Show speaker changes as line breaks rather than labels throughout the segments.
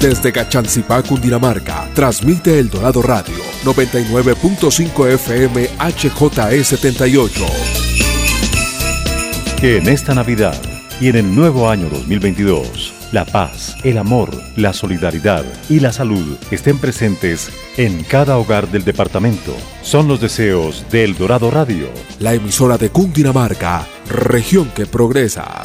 Desde Cachancipá, Cundinamarca, transmite El Dorado Radio, 99.5 FM HJE78.
Que en esta Navidad y en el nuevo año 2022, la paz, el amor, la solidaridad y la salud estén presentes en cada hogar del departamento. Son los deseos de El Dorado Radio,
la emisora de Cundinamarca, región que progresa.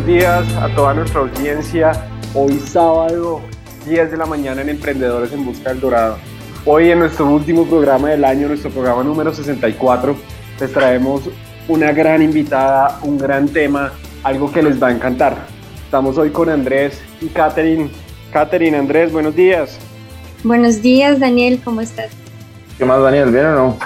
Buenos días a toda nuestra audiencia. Hoy sábado 10 de la mañana en Emprendedores en Busca del Dorado. Hoy en nuestro último programa del año, nuestro programa número 64, les traemos una gran invitada, un gran tema, algo que les va a encantar. Estamos hoy con Andrés y Catherine. Catherine, Andrés, buenos días.
Buenos días, Daniel, ¿cómo estás?
¿Qué más, Daniel? ¿Bien o no?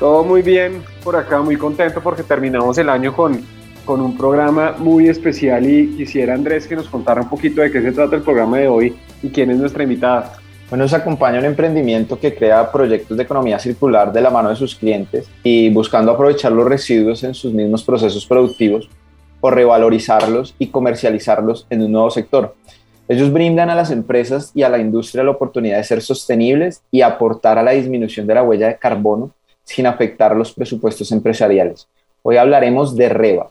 Todo muy bien por acá, muy contento porque terminamos el año con con un programa muy especial y quisiera Andrés que nos contara un poquito de qué se trata el programa de hoy y quién es nuestra invitada.
Bueno, nos acompaña un emprendimiento que crea proyectos de economía circular de la mano de sus clientes y buscando aprovechar los residuos en sus mismos procesos productivos o revalorizarlos y comercializarlos en un nuevo sector. Ellos brindan a las empresas y a la industria la oportunidad de ser sostenibles y aportar a la disminución de la huella de carbono sin afectar los presupuestos empresariales. Hoy hablaremos de REVA,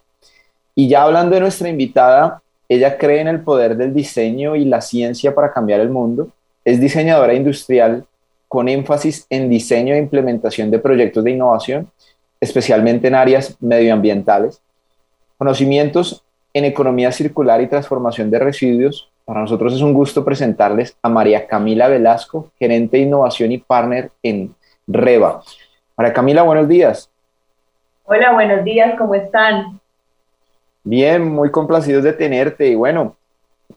y ya hablando de nuestra invitada, ella cree en el poder del diseño y la ciencia para cambiar el mundo. Es diseñadora industrial con énfasis en diseño e implementación de proyectos de innovación, especialmente en áreas medioambientales. Conocimientos en economía circular y transformación de residuos. Para nosotros es un gusto presentarles a María Camila Velasco, gerente de innovación y partner en Reva. María Camila, buenos días.
Hola, buenos días, ¿cómo están?
Bien, muy complacidos de tenerte y bueno,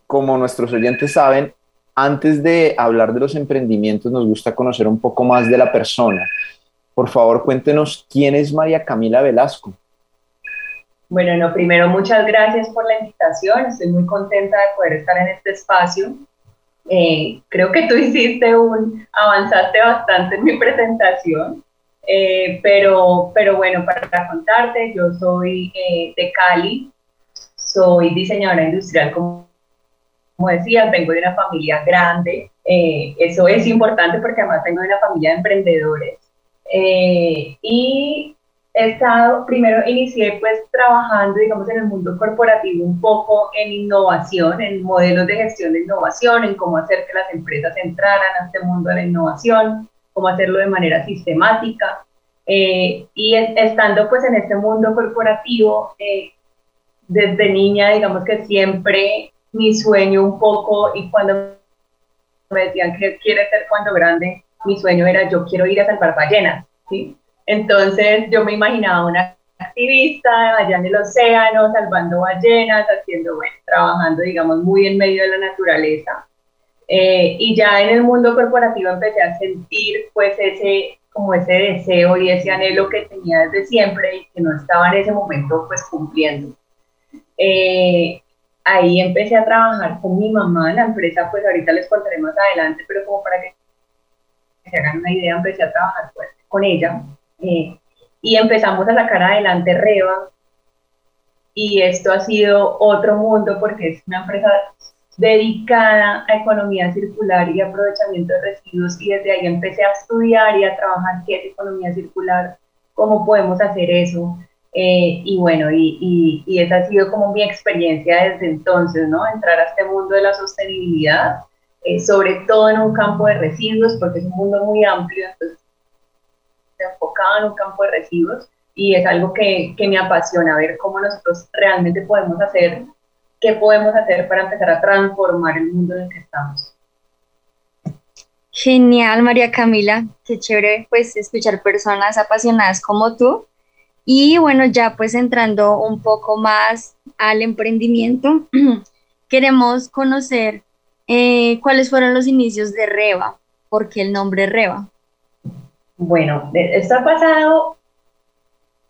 como nuestros oyentes saben, antes de hablar de los emprendimientos nos gusta conocer un poco más de la persona. Por favor, cuéntenos quién es María Camila Velasco.
Bueno, no, primero muchas gracias por la invitación. Estoy muy contenta de poder estar en este espacio. Eh, creo que tú hiciste un, avanzaste bastante en mi presentación. Eh, pero, pero bueno, para contarte, yo soy eh, de Cali, soy diseñadora industrial, como, como decías, vengo de una familia grande. Eh, eso es importante porque además vengo de una familia de emprendedores. Eh, y he estado, primero inicié pues trabajando, digamos, en el mundo corporativo un poco en innovación, en modelos de gestión de innovación, en cómo hacer que las empresas entraran a este mundo de la innovación, cómo hacerlo de manera sistemática. Eh, y estando pues en este mundo corporativo, desde niña, digamos que siempre mi sueño un poco, y cuando me decían que quiere ser cuando grande, mi sueño era yo quiero ir a salvar ballenas, ¿sí? Entonces yo me imaginaba una activista allá en el océano, salvando ballenas, haciendo, trabajando, digamos, muy en medio de la naturaleza. Eh, y ya en el mundo corporativo empecé a sentir, pues, ese, como ese deseo y ese anhelo que tenía desde siempre y que no estaba en ese momento, pues, cumpliendo. Eh, ahí empecé a trabajar con mi mamá, la empresa pues ahorita les contaré más adelante, pero como para que se hagan una idea, empecé a trabajar pues, con ella eh, y empezamos a sacar adelante Reba. Y esto ha sido otro mundo porque es una empresa dedicada a economía circular y aprovechamiento de residuos y desde ahí empecé a estudiar y a trabajar qué es economía circular, cómo podemos hacer eso, eh, y bueno, y, y, esa ha sido como mi experiencia desde entonces, ¿no? Entrar a este mundo de la sostenibilidad, eh, sobre todo en un campo de residuos, porque es un mundo muy amplio, entonces enfocado en un campo de residuos y es algo que, que me apasiona ver cómo nosotros realmente podemos hacer, qué podemos hacer para empezar a transformar el mundo en el que estamos.
Genial, María Camila. Qué chévere, pues, escuchar personas apasionadas como tú. Y bueno, ya pues entrando un poco más al emprendimiento, queremos conocer eh, cuáles fueron los inicios de Reba, ¿por qué el nombre Reba?
Bueno, esto ha pasado,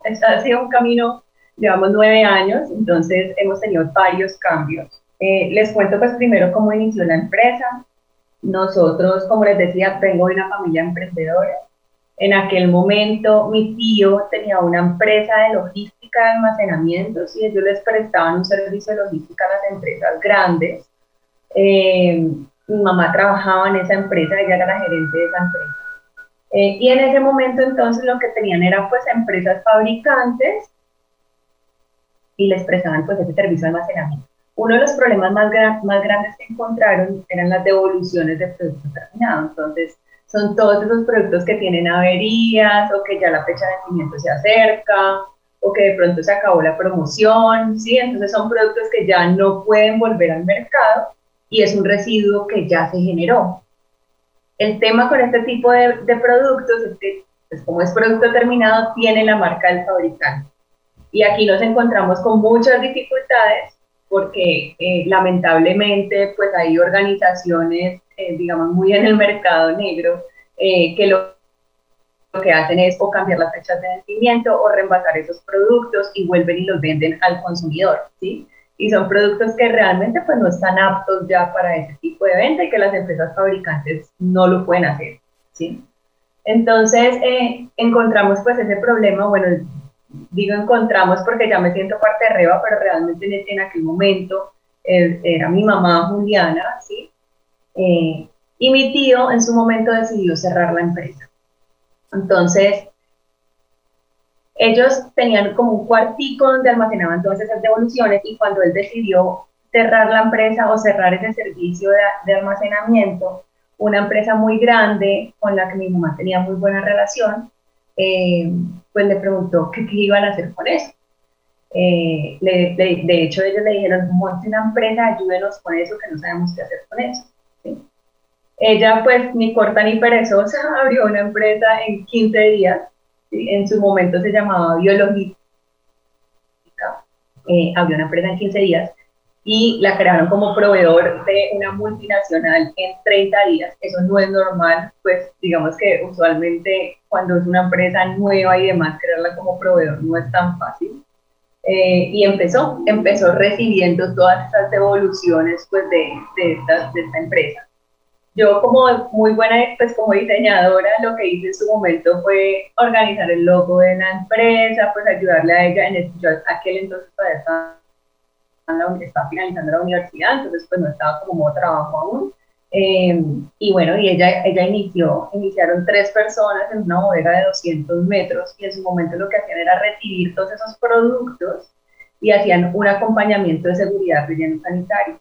ha sido un camino, llevamos nueve años, entonces hemos tenido varios cambios. Eh, les cuento pues primero cómo inició la empresa. Nosotros, como les decía, vengo de una familia emprendedora. En aquel momento mi tío tenía una empresa de logística de almacenamientos y ellos les prestaban un servicio de logística a las empresas grandes. Eh, mi mamá trabajaba en esa empresa, ella era la gerente de esa empresa. Eh, y en ese momento entonces lo que tenían eran pues empresas fabricantes y les prestaban pues ese servicio de almacenamiento. Uno de los problemas más, más grandes que encontraron eran las devoluciones de productos terminados. Entonces, son todos esos productos que tienen averías o que ya la fecha de vencimiento se acerca o que de pronto se acabó la promoción, ¿sí? Entonces son productos que ya no pueden volver al mercado y es un residuo que ya se generó. El tema con este tipo de, productos es que, pues como es producto terminado, tiene la marca del fabricante. Y aquí nos encontramos con muchas dificultades porque eh, lamentablemente pues hay organizaciones, eh, digamos, muy en el mercado negro eh, que lo, lo, que hacen es o cambiar las fechas de vencimiento o reemplazar esos productos y vuelven y los venden al consumidor, ¿sí? Y son productos que realmente pues no están aptos ya para ese tipo de venta y que las empresas fabricantes no lo pueden hacer, ¿sí? Entonces encontramos pues ese problema, bueno, digo encontramos porque ya me siento parte de Reba, pero realmente en, aquel momento eh, era mi mamá Juliana, ¿sí? Eh, y mi tío en su momento decidió cerrar la empresa. Entonces, ellos tenían como un cuartico donde almacenaban todas esas devoluciones y cuando él decidió cerrar la empresa o cerrar ese servicio de, almacenamiento, una empresa muy grande con la que mi mamá tenía muy buena relación, eh, pues le preguntó qué, iban a hacer con eso. Eh, de hecho, ellos le dijeron, monte una empresa, ayúdenos con eso, que no sabemos qué hacer con eso. Ella, pues, ni corta ni perezosa, abrió una empresa en 15 días. En su momento se llamaba Biología. Eh, abrió una empresa en 15 días y la crearon como proveedor de una multinacional en 30 días. Eso no es normal, pues digamos que usualmente cuando es una empresa nueva y demás, crearla como proveedor no es tan fácil. Eh, y empezó, empezó recibiendo todas esas devoluciones pues de, de esta empresa. Yo como muy buena, pues como diseñadora, lo que hice en su momento fue organizar el logo de la empresa, pues ayudarle a ella, en yo aquel entonces todavía estaba estaba finalizando la universidad, entonces pues no estaba como trabajo aún. Eh, y bueno, y ella, ella inició, iniciaron tres personas en una bodega de 200 metros y en su momento lo que hacían era recibir todos esos productos y hacían un acompañamiento de seguridad relleno sanitario.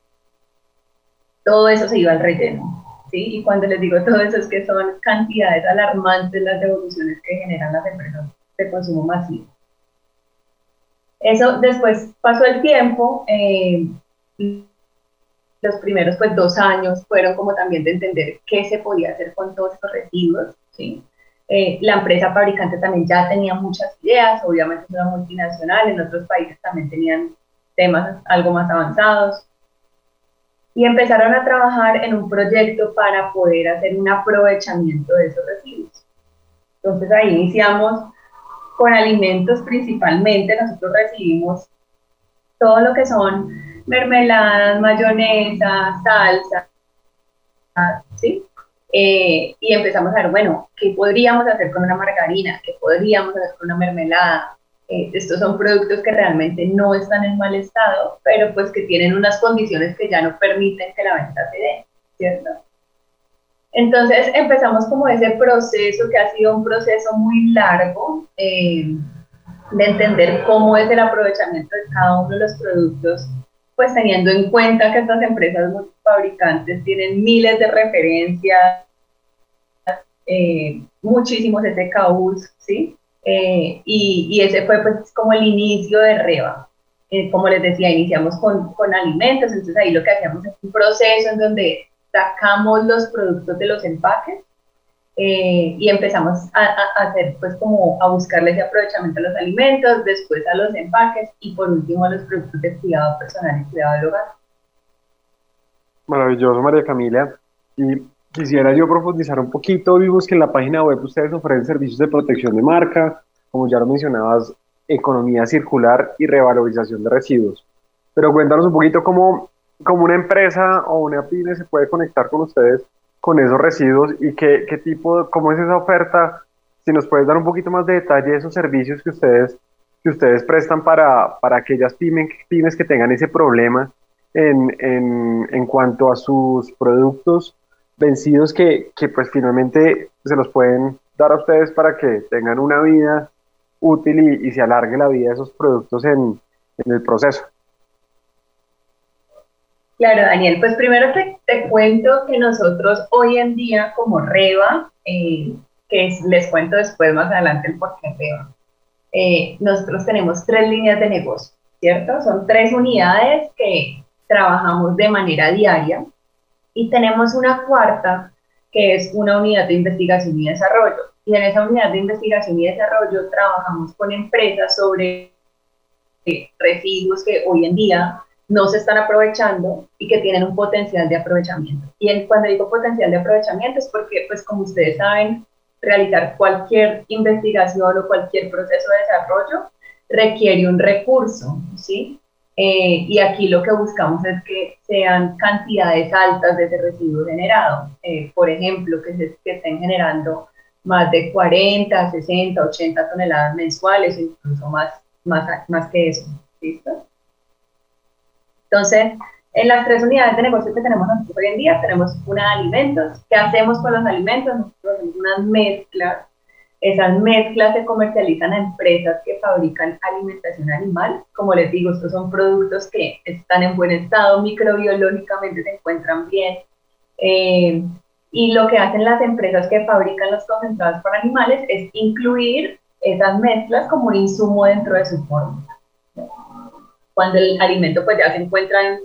Todo eso se iba al relleno. ¿Sí? Y cuando les digo todo eso es que son cantidades alarmantes las devoluciones que generan las empresas de consumo masivo. Eso después pasó el tiempo, eh, los primeros pues dos años fueron como también de entender qué se podía hacer con todos estos residuos, ¿sí? Eh, la empresa fabricante también ya tenía muchas ideas, obviamente es una multinacional, en otros países también tenían temas algo más avanzados. Y empezaron a trabajar en un proyecto para poder hacer un aprovechamiento de esos residuos. Entonces ahí iniciamos con alimentos principalmente, nosotros recibimos todo lo que son mermeladas, mayonesa, salsa, ¿sí? Eh, y empezamos a ver, bueno, ¿qué podríamos hacer con una margarina? ¿Qué podríamos hacer con una mermelada? Eh, estos son productos que realmente no están en mal estado, pero pues que tienen unas condiciones que ya no permiten que la venta se dé, ¿cierto? Entonces empezamos como ese proceso que ha sido un proceso muy largo eh, de entender cómo es el aprovechamiento de cada uno de los productos, pues teniendo en cuenta que estas empresas fabricantes tienen miles de referencias, eh, muchísimos SKUs, ¿sí? Eh, y, ese fue pues como el inicio de Reba. como les decía, iniciamos con, con alimentos, entonces ahí lo que hacíamos es un proceso en donde sacamos los productos de los empaques eh, y empezamos a, hacer, pues como a buscarles de aprovechamiento a los alimentos, después a los empaques y por último a los productos de cuidado personal y cuidado del hogar.
Maravilloso, María Camila. Y quisiera yo profundizar un poquito. Vimos que en la página web ustedes ofrecen servicios de protección de marca, como ya lo mencionabas, economía circular y revalorización de residuos. Pero cuéntanos un poquito cómo, cómo una empresa o una pyme se puede conectar con ustedes con esos residuos y qué, qué tipo, cómo es esa oferta, si nos puedes dar un poquito más de detalle de esos servicios que ustedes, que ustedes prestan para, para aquellas pymes, pymes que tengan ese problema en, en, en cuanto a sus productos vencidos que, que, pues finalmente se los pueden dar a ustedes para que tengan una vida útil y, y se alargue la vida de esos productos en, en el proceso.
Claro, Daniel, pues primero te, te, cuento que nosotros hoy en día como Reba, eh, que les cuento después más adelante el por qué Reba, eh, nosotros tenemos tres líneas de negocio, ¿cierto? Son tres unidades que trabajamos de manera diaria y tenemos una cuarta que es una unidad de investigación y desarrollo. Y en esa unidad de investigación y desarrollo trabajamos con empresas sobre residuos que hoy en día no se están aprovechando y que tienen un potencial de aprovechamiento. Y cuando digo potencial de aprovechamiento es porque, pues como ustedes saben, realizar cualquier investigación o cualquier proceso de desarrollo requiere un recurso, ¿sí? Eh, y aquí lo que buscamos es que sean cantidades altas de ese residuo generado. Eh, por ejemplo, que, se, que estén generando más de 40, 60, 80 toneladas mensuales, incluso más, más, más que eso. ¿Listo? Entonces, en las tres unidades de negocio que tenemos hoy en día, tenemos una de alimentos. ¿Qué hacemos con los alimentos? Nosotros hacemos unas mezclas. Esas mezclas se comercializan a empresas que fabrican alimentación animal. Como les digo, estos son productos que están en buen estado, microbiológicamente se encuentran bien. Eh, y lo que hacen las empresas que fabrican los concentrados para animales es incluir esas mezclas como un insumo dentro de su fórmula cuando el alimento pues ya se encuentra en,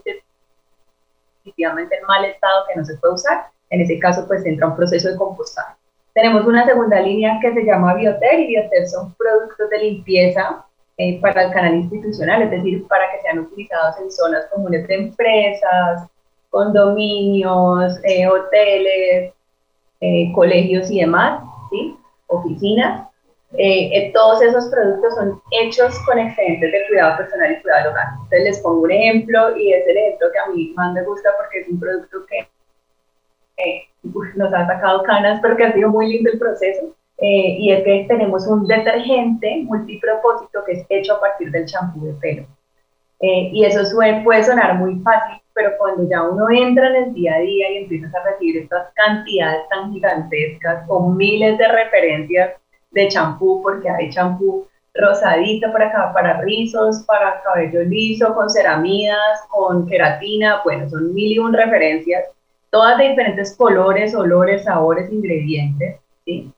definitivamente en mal estado que no se puede usar, en ese caso pues entra un proceso de compostaje. Tenemos una segunda línea que se llama Bioter y Bioter son productos de limpieza eh, para el canal institucional, es decir, para que sean utilizados en zonas comunes de empresas, condominios, eh, hoteles, eh, colegios y demás, ¿sí? oficinas. Eh, todos esos productos son hechos con excedentes de cuidado personal y cuidado local. Entonces les pongo un ejemplo y es el ejemplo que a mí más me gusta porque es un producto que nos ha sacado canas, pero que ha sido muy lindo el proceso. Eh, y es que tenemos un detergente multipropósito que es hecho a partir del champú de pelo. y eso puede sonar muy fácil, pero cuando ya uno entra en el día a día y empiezas a recibir estas cantidades tan gigantescas con miles de referencias de champú, porque hay champú rosadito para, para rizos, para cabello liso, con ceramidas, con queratina, bueno, son mil y un referencias, todas de diferentes colores, olores, sabores, ingredientes, ¿sí?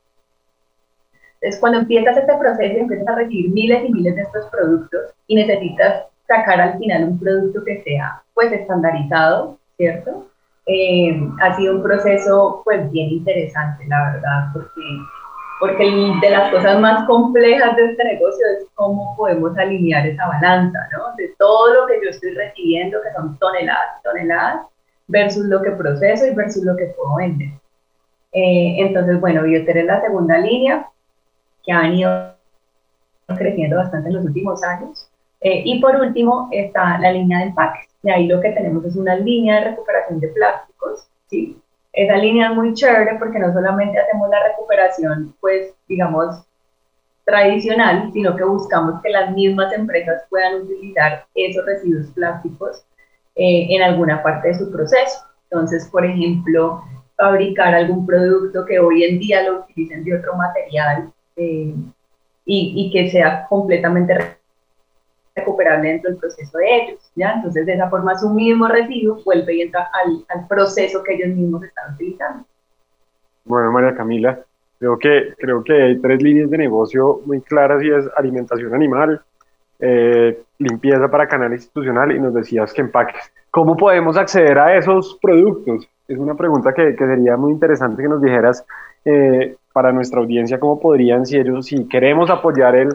Entonces, cuando empiezas este proceso, empiezas a recibir miles y miles de estos productos y necesitas sacar al final un producto que sea, pues, estandarizado, ¿cierto? Eh, ha sido un proceso, pues, bien interesante, la verdad, porque porque de las cosas más complejas de este negocio es cómo podemos alinear esa balanza, ¿no? De todo lo que yo estoy recibiendo, que son toneladas, toneladas, versus lo que proceso y versus lo que puedo vender. Eh, entonces, bueno, Bioter es la segunda línea que ha venido creciendo bastante en los últimos años. Eh, y por último está la línea de empaques. Y ahí lo que tenemos es una línea de recuperación de plásticos, ¿sí? esa línea es muy chévere porque no solamente hacemos la recuperación, pues, digamos, tradicional, sino que buscamos que las mismas empresas puedan utilizar esos residuos plásticos eh, en alguna parte de su proceso. Entonces, por ejemplo, fabricar algún producto que hoy en día lo utilicen de otro material eh, y, y, que sea completamente recuperable dentro del proceso de ellos, ¿ya? Entonces, de esa forma, su mismo residuo vuelve y entra al, al proceso que ellos mismos están utilizando.
Bueno, María Camila, creo que, creo que hay tres líneas de negocio muy claras y es alimentación animal, eh, limpieza para canal institucional y nos decías que empaques. ¿Cómo podemos acceder a esos productos? es una pregunta que, que, sería muy interesante que nos dijeras eh, para nuestra audiencia cómo podrían, si ellos, si queremos apoyar el,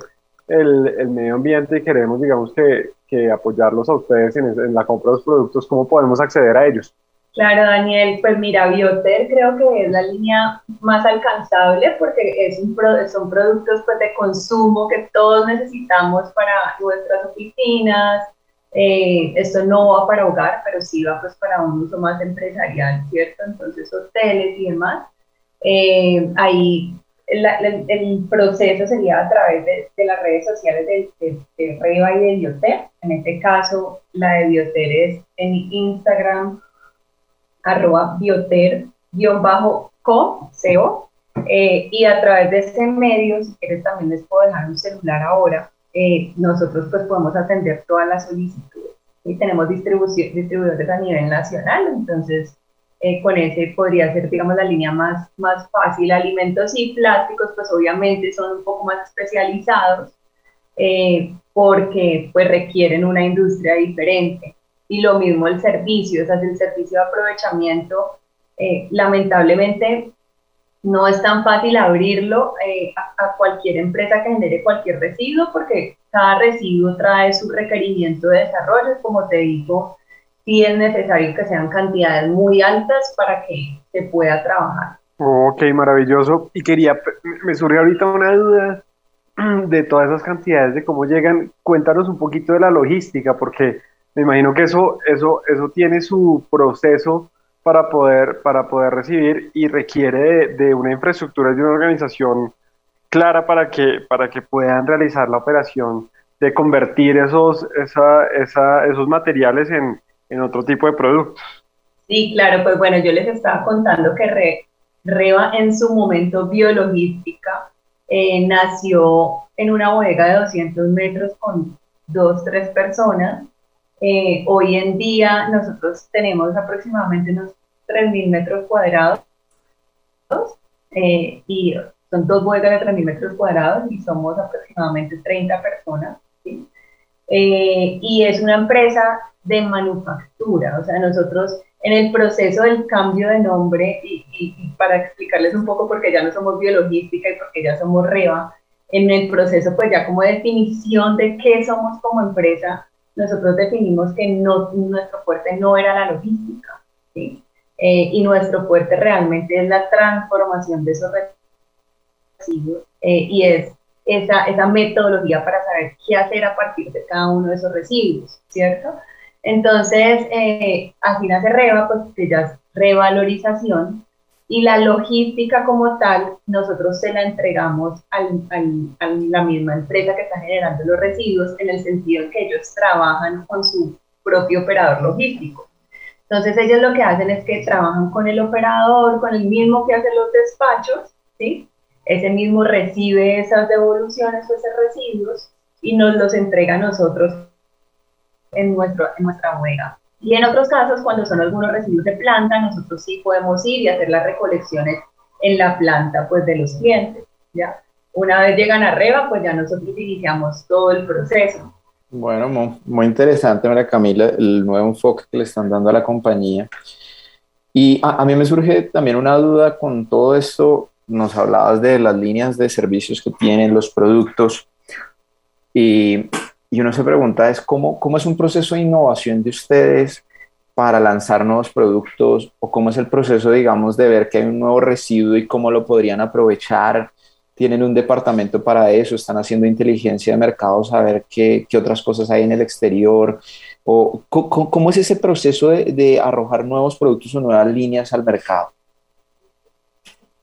el, el medio ambiente y queremos, digamos, que, que apoyarlos a ustedes en, en, la compra de los productos, ¿cómo podemos acceder a ellos?
Claro, Daniel, pues mira, Bioter creo que es la línea más alcanzable porque es un son productos pues, de consumo que todos necesitamos para nuestras oficinas. Eh, esto no va para hogar, pero sí va pues, para un uso más empresarial, ¿cierto? Entonces, hoteles y demás. Eh, ahí el, proceso sería a través de, las redes sociales de, de, Reba y de Bioter. En este caso, la de Bioter es en Instagram, arroba bioter-co, CO, eh, y a través de este medio, si quieres también les puedo dejar un celular ahora, eh, nosotros pues podemos atender todas las solicitudes. Y tenemos distribuidores a nivel nacional, entonces eh, con ese podría ser, digamos, la línea más, más fácil. Alimentos y plásticos, pues obviamente son un poco más especializados eh, porque pues requieren una industria diferente. Y lo mismo el servicio, o sea, el servicio de aprovechamiento, eh, lamentablemente no es tan fácil abrirlo a, a, cualquier empresa que genere cualquier residuo porque cada residuo trae su requerimiento de desarrollo, como te digo, sí es necesario que sean cantidades muy altas para que se pueda trabajar.
Ok, maravilloso. Y quería, me surge ahorita una duda de todas esas cantidades, de cómo llegan. Cuéntanos un poquito de la logística, porque me imagino que eso, eso, eso tiene su proceso para poder, para poder recibir y requiere de, una infraestructura y de una organización clara para que, para que puedan realizar la operación de convertir esos, esa, esa, esos materiales en, en otro tipo de productos.
Sí, claro, pues bueno, yo les estaba contando que Reba en su momento biologística eh, nació en una bodega de 200 metros con dos, tres personas. Eh, hoy en día nosotros tenemos aproximadamente unos 3.000 metros cuadrados eh, y son dos bodegas de 3.000 metros cuadrados y somos aproximadamente 30 personas. y es una empresa de manufactura. O sea, nosotros en el proceso del cambio de nombre, y, para explicarles un poco porque ya no somos biologística y porque ya somos REVA, en el proceso pues ya como definición de qué somos como empresa, nosotros definimos que no, nuestro fuerte no era la logística, ¿sí? Eh, y nuestro fuerte realmente es la transformación de esos residuos eh, y es esa, esa metodología para saber qué hacer a partir de cada uno de esos residuos, ¿cierto? Entonces, eh, así nace REVA, pues que ya es revalorización, y la logística como tal, nosotros se la entregamos a la misma empresa que está generando los residuos, en el sentido en que ellos trabajan con su propio operador logístico. Entonces ellos lo que hacen es que trabajan con el operador, con el mismo que hace los despachos, ¿sí? Ese mismo recibe esas devoluciones o esos residuos y nos los entrega a nosotros en, nuestro, en nuestra bodega. Y en otros casos, cuando son algunos residuos de planta, nosotros sí podemos ir y hacer las recolecciones en la planta pues, de los clientes. ¿ya? Una vez llegan a Reba, pues ya nosotros iniciamos todo el proceso.
Bueno, muy, muy interesante, María Camila, el nuevo enfoque que le están dando a la compañía. Y a, a, mí me surge también una duda con todo esto. Nos hablabas de las líneas de servicios que tienen los productos. Y y uno se pregunta es cómo, cómo es un proceso de innovación de ustedes para lanzar nuevos productos o cómo es el proceso, digamos, de ver que hay un nuevo residuo y cómo lo podrían aprovechar. Tienen un departamento para eso, están haciendo inteligencia de mercado, saber qué, qué otras cosas hay en el exterior. O, ¿cómo, ¿Cómo es ese proceso de, de arrojar nuevos productos o nuevas líneas al mercado?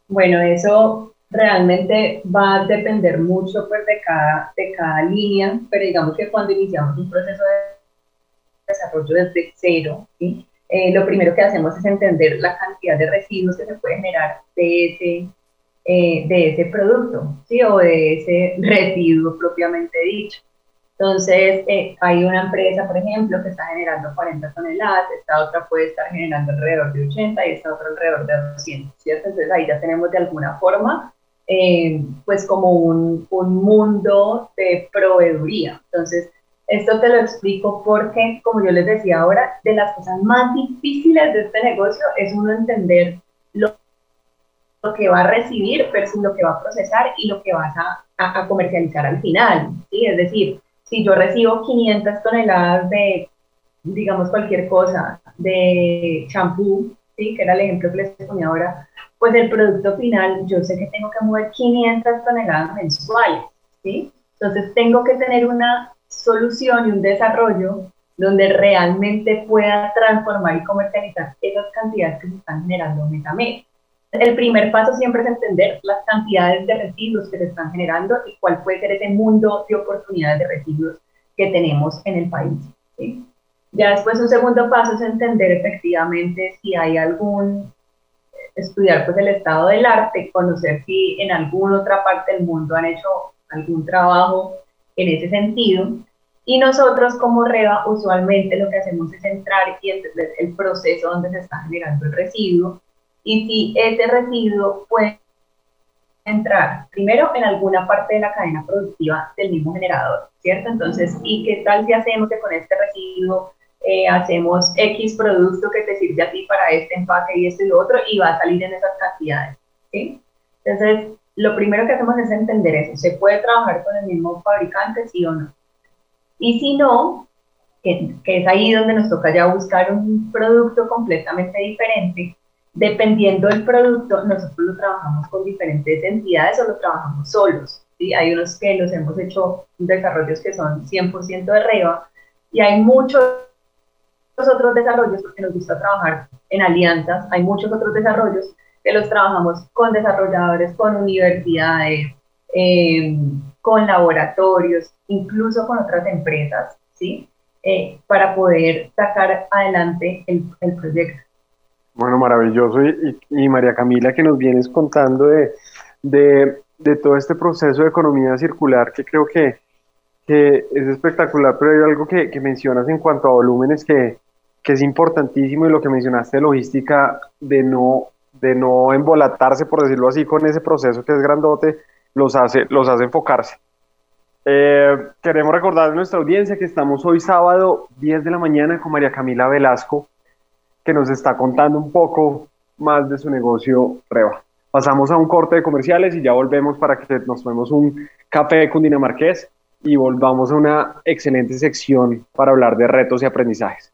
Bueno, eso realmente va a depender mucho pues, de, cada, de cada línea, pero digamos que cuando iniciamos un proceso de desarrollo desde cero, ¿sí? Eh, lo primero que hacemos es entender la cantidad de residuos que se puede generar de ese, eh, de ese producto ¿sí? o de ese residuo propiamente dicho. Entonces, eh, hay una empresa, por ejemplo, que está generando 40 toneladas, esta otra puede estar generando alrededor de 80 y esta otra alrededor de 200, ¿cierto? Entonces, ahí ya tenemos de alguna forma eh, pues como un, un, mundo de proveeduría. Entonces, Esto te lo explico porque, como yo les decía ahora, de las cosas más difíciles de este negocio es uno entender lo, lo que va a recibir versus lo que va a procesar y lo que vas a, a, comercializar al final. ¿sí? Es decir, si yo recibo 500 toneladas de, digamos, cualquier cosa, de champú, ¿sí? que era el ejemplo que les ponía ahora, pues el producto final, yo sé que tengo que mover 500 toneladas mensuales. ¿sí? Entonces tengo que tener una solución y un desarrollo donde realmente pueda transformar y comercializar esas cantidades que se están generando mes a mes. El primer paso siempre es entender las cantidades de residuos que se están generando y cuál puede ser ese mundo de oportunidades de residuos que tenemos en el país. Ya después un segundo paso es entender efectivamente si hay algún, estudiar pues el estado del arte, conocer si en alguna otra parte del mundo han hecho algún trabajo en ese sentido y nosotros como REVA usualmente lo que hacemos es entrar y entender el proceso donde se está generando el residuo y si ese residuo puede entrar primero en alguna parte de la cadena productiva del mismo generador, ¿cierto? Entonces, ¿y qué tal si hacemos que con este residuo eh, hacemos X producto que te sirve a ti para este empaque y esto y lo otro y va a salir en esas cantidades, ¿sí? Entonces, lo primero que hacemos es entender eso, ¿se puede trabajar con el mismo fabricante, sí o no? Y si no, que, es ahí donde nos toca ya buscar un producto completamente diferente, dependiendo del producto, nosotros lo trabajamos con diferentes entidades o lo trabajamos solos. ¿sí? Hay unos que los hemos hecho desarrollos que son 100% de REVA y hay muchos otros desarrollos porque nos gusta trabajar en alianzas, hay muchos otros desarrollos que los trabajamos con desarrolladores, con universidades, eh, con laboratorios, incluso con otras empresas, ¿sí? Eh, para poder sacar adelante el, el proyecto.
Bueno, maravilloso. Y, María Camila, que nos vienes contando de, de, de, todo este proceso de economía circular, que creo que, que es espectacular, pero hay algo que, que, mencionas en cuanto a volúmenes que, que es importantísimo y lo que mencionaste de logística, de no, de no embolatarse, por decirlo así, con ese proceso que es grandote, los hace, los hace enfocarse. Eh, queremos recordar a nuestra audiencia que estamos hoy sábado 10 de la mañana con María Camila Velasco, que nos está contando un poco más de su negocio Reba. Pasamos a un corte de comerciales y ya volvemos para que nos tomemos un café con Dinamarqués y volvamos a una excelente sección para hablar de retos y aprendizajes.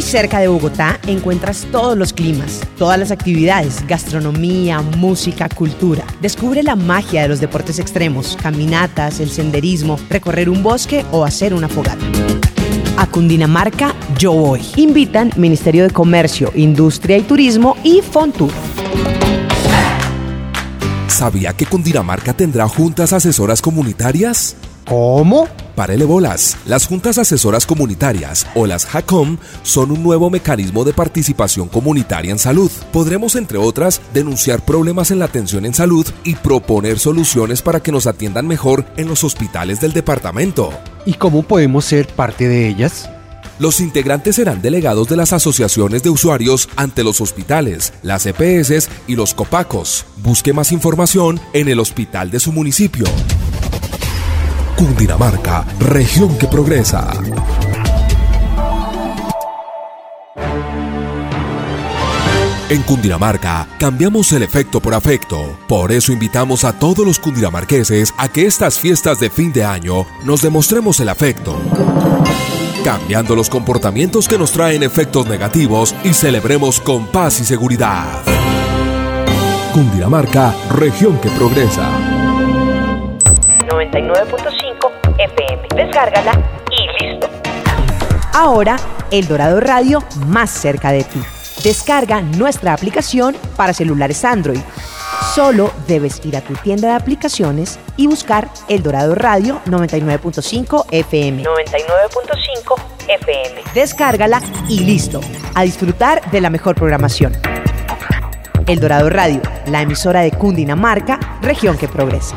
Muy cerca de Bogotá encuentras todos los climas, todas las actividades, gastronomía, música, cultura. Descubre la magia de los deportes extremos, caminatas, el senderismo, recorrer un bosque o hacer una fogata. A Cundinamarca yo voy. Invitan Ministerio de Comercio, Industria y Turismo y Fontur.
¿Sabía que Cundinamarca tendrá juntas asesoras comunitarias?
¿Cómo?
Párele bolas. Las juntas asesoras comunitarias o las HACOM son un nuevo mecanismo de participación comunitaria en salud. Podremos, entre otras, denunciar problemas en la atención en salud y proponer soluciones para que nos atiendan mejor en los hospitales del departamento.
¿Y cómo podemos ser parte de ellas?
Los integrantes serán delegados de las asociaciones de usuarios ante los hospitales, las EPS y los COPACOS. Busque más información en el hospital de su municipio. Cundinamarca, región que progresa. En Cundinamarca cambiamos el efecto por afecto. Por eso invitamos a todos los cundinamarqueses a que estas fiestas de fin de año nos demostremos el afecto. Cambiando los comportamientos que nos traen efectos negativos y celebremos con paz y seguridad. Cundinamarca, región que progresa.
99.5 FM. Descárgala y listo. Ahora, El Dorado Radio más cerca de ti. Descarga nuestra aplicación para celulares Android. Solo debes ir a tu tienda de aplicaciones y buscar El Dorado Radio 99.5 FM. 99.5 FM. Descárgala y listo. A disfrutar de la mejor programación. El Dorado Radio, la emisora de Cundinamarca, región que progresa.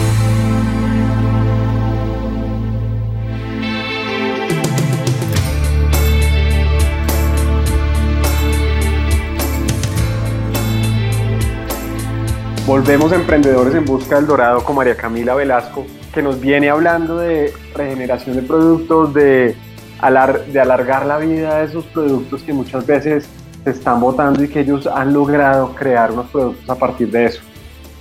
Volvemos a Emprendedores en Busca del Dorado con María Camila Velasco, que nos viene hablando de regeneración de productos, de, de alargar la vida de esos productos que muchas veces se están botando y que ellos han logrado crear unos productos a partir de eso.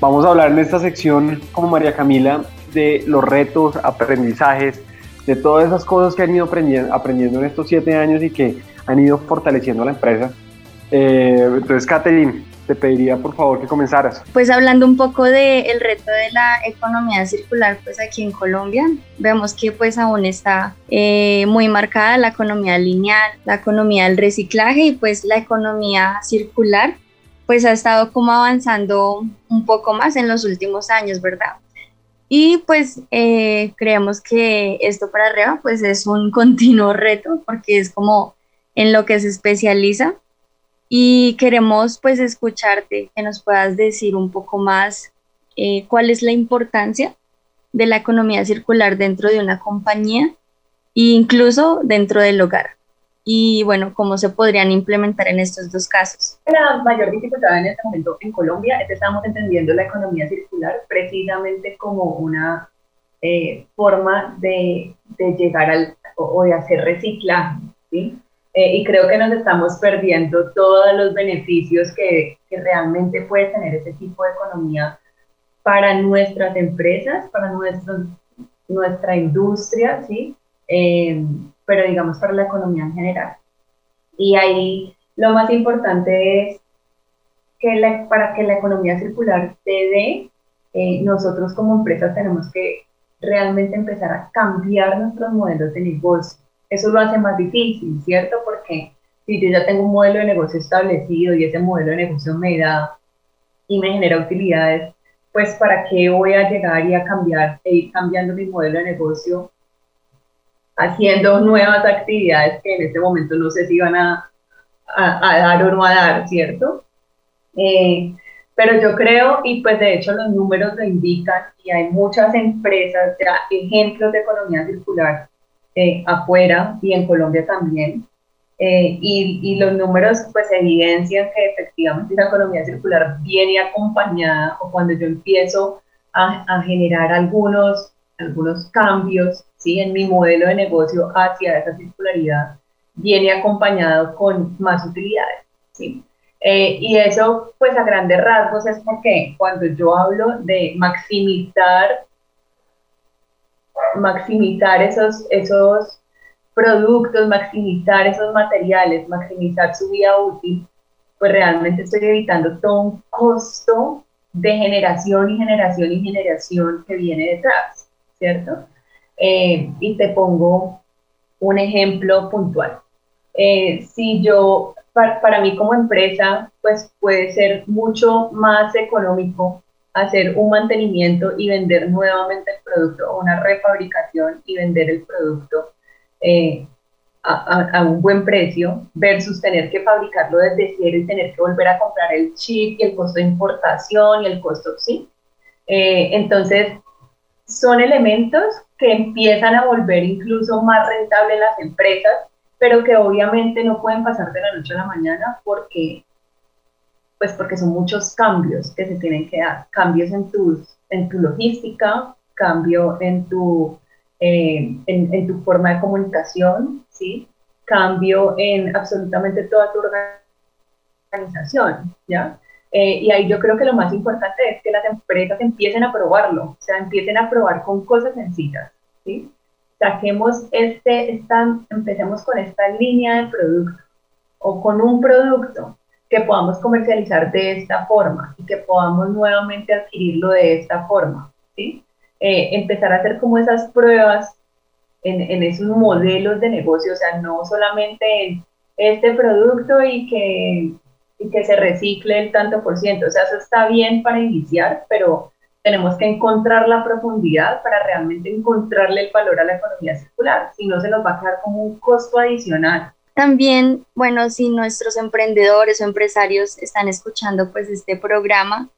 Vamos a hablar en esta sección, como María Camila, de los retos, aprendizajes, de todas esas cosas que han ido aprendiendo, aprendiendo en estos siete años y que han ido fortaleciendo la empresa. Eh, entonces, Catherine, te pediría por favor que comenzaras.
Pues hablando un poco del reto de la economía circular, pues aquí en Colombia vemos que pues aún está eh, muy marcada la economía lineal, la economía del reciclaje y pues la economía circular pues ha estado como avanzando un poco más en los últimos años, ¿verdad? Y pues eh, creemos que esto para arriba pues es un continuo reto porque es como en lo que se especializa y queremos pues escucharte, que nos puedas decir un poco más eh, cuál es la importancia de la economía circular dentro de una compañía e incluso dentro del hogar. Y bueno, cómo se podrían implementar en estos dos casos.
La mayor dificultad en este momento en Colombia es que estamos entendiendo la economía circular precisamente como una eh, forma de, de, llegar al o, de hacer reciclaje. ¿sí? Eh, y creo que nos estamos perdiendo todos los beneficios que, que, realmente puede tener ese tipo de economía para nuestras empresas, para nuestro, nuestra industria, ¿sí? Eh, pero digamos para la economía en general. Y ahí lo más importante es que para que la economía circular se dé, eh, nosotros como empresas tenemos que realmente empezar a cambiar nuestros modelos de negocio eso lo hace más difícil, ¿cierto? Porque si yo ya tengo un modelo de negocio establecido y ese modelo de negocio me da y me genera utilidades, pues para qué voy a llegar y a cambiar e ir cambiando mi modelo de negocio haciendo nuevas actividades que en este momento no sé si van a, a, dar o no a dar, ¿cierto? Eh, pero yo creo, y pues de hecho los números lo indican, y hay muchas empresas, ya ejemplos de economía circular eh, afuera y en Colombia también. Eh, y, y, los números pues evidencian que efectivamente la economía circular viene acompañada o cuando yo empiezo a, a generar algunos, algunos cambios ¿sí? en mi modelo de negocio hacia esa circularidad, viene acompañado con más utilidades. ¿sí? Eh, y eso, pues a grandes rasgos, es porque cuando yo hablo de maximizar maximizar esos, esos productos, maximizar esos materiales, maximizar su vida útil, pues realmente estoy evitando todo un costo de generación y generación y generación que viene detrás, ¿cierto? Eh, y te pongo un ejemplo puntual. Eh, si yo, para, para, mí como empresa, pues puede ser mucho más económico hacer un mantenimiento y vender nuevamente el producto o una refabricación y vender el producto eh, a, un buen precio versus tener que fabricarlo desde cero y tener que volver a comprar el chip y el costo de importación y el costo, ¿sí? Eh, entonces, son elementos que empiezan a volver incluso más rentable las empresas, pero que obviamente no pueden pasar de la noche a la mañana porque pues porque son muchos cambios que se tienen que dar, cambios en, tus, en tu logística, cambio en tu, eh, en, tu forma de comunicación, ¿sí? cambio en absolutamente toda tu organización, ¿ya? Eh, y ahí yo creo que lo más importante es que las empresas empiecen a probarlo, o sea, empiecen a probar con cosas sencillas, ¿sí? saquemos este, esta, empecemos con esta línea de producto o con un producto que podamos comercializar de esta forma y que podamos nuevamente adquirirlo de esta forma, ¿sí? Eh, empezar a hacer como esas pruebas en, en, esos modelos de negocio, o sea, no solamente en este producto y que, y que se recicle el tanto por ciento, o sea, eso está bien para iniciar, pero tenemos que encontrar la profundidad para realmente encontrarle el valor a la economía circular, si no se nos va a quedar como un costo adicional.
También, bueno, si nuestros emprendedores o empresarios están escuchando pues este programa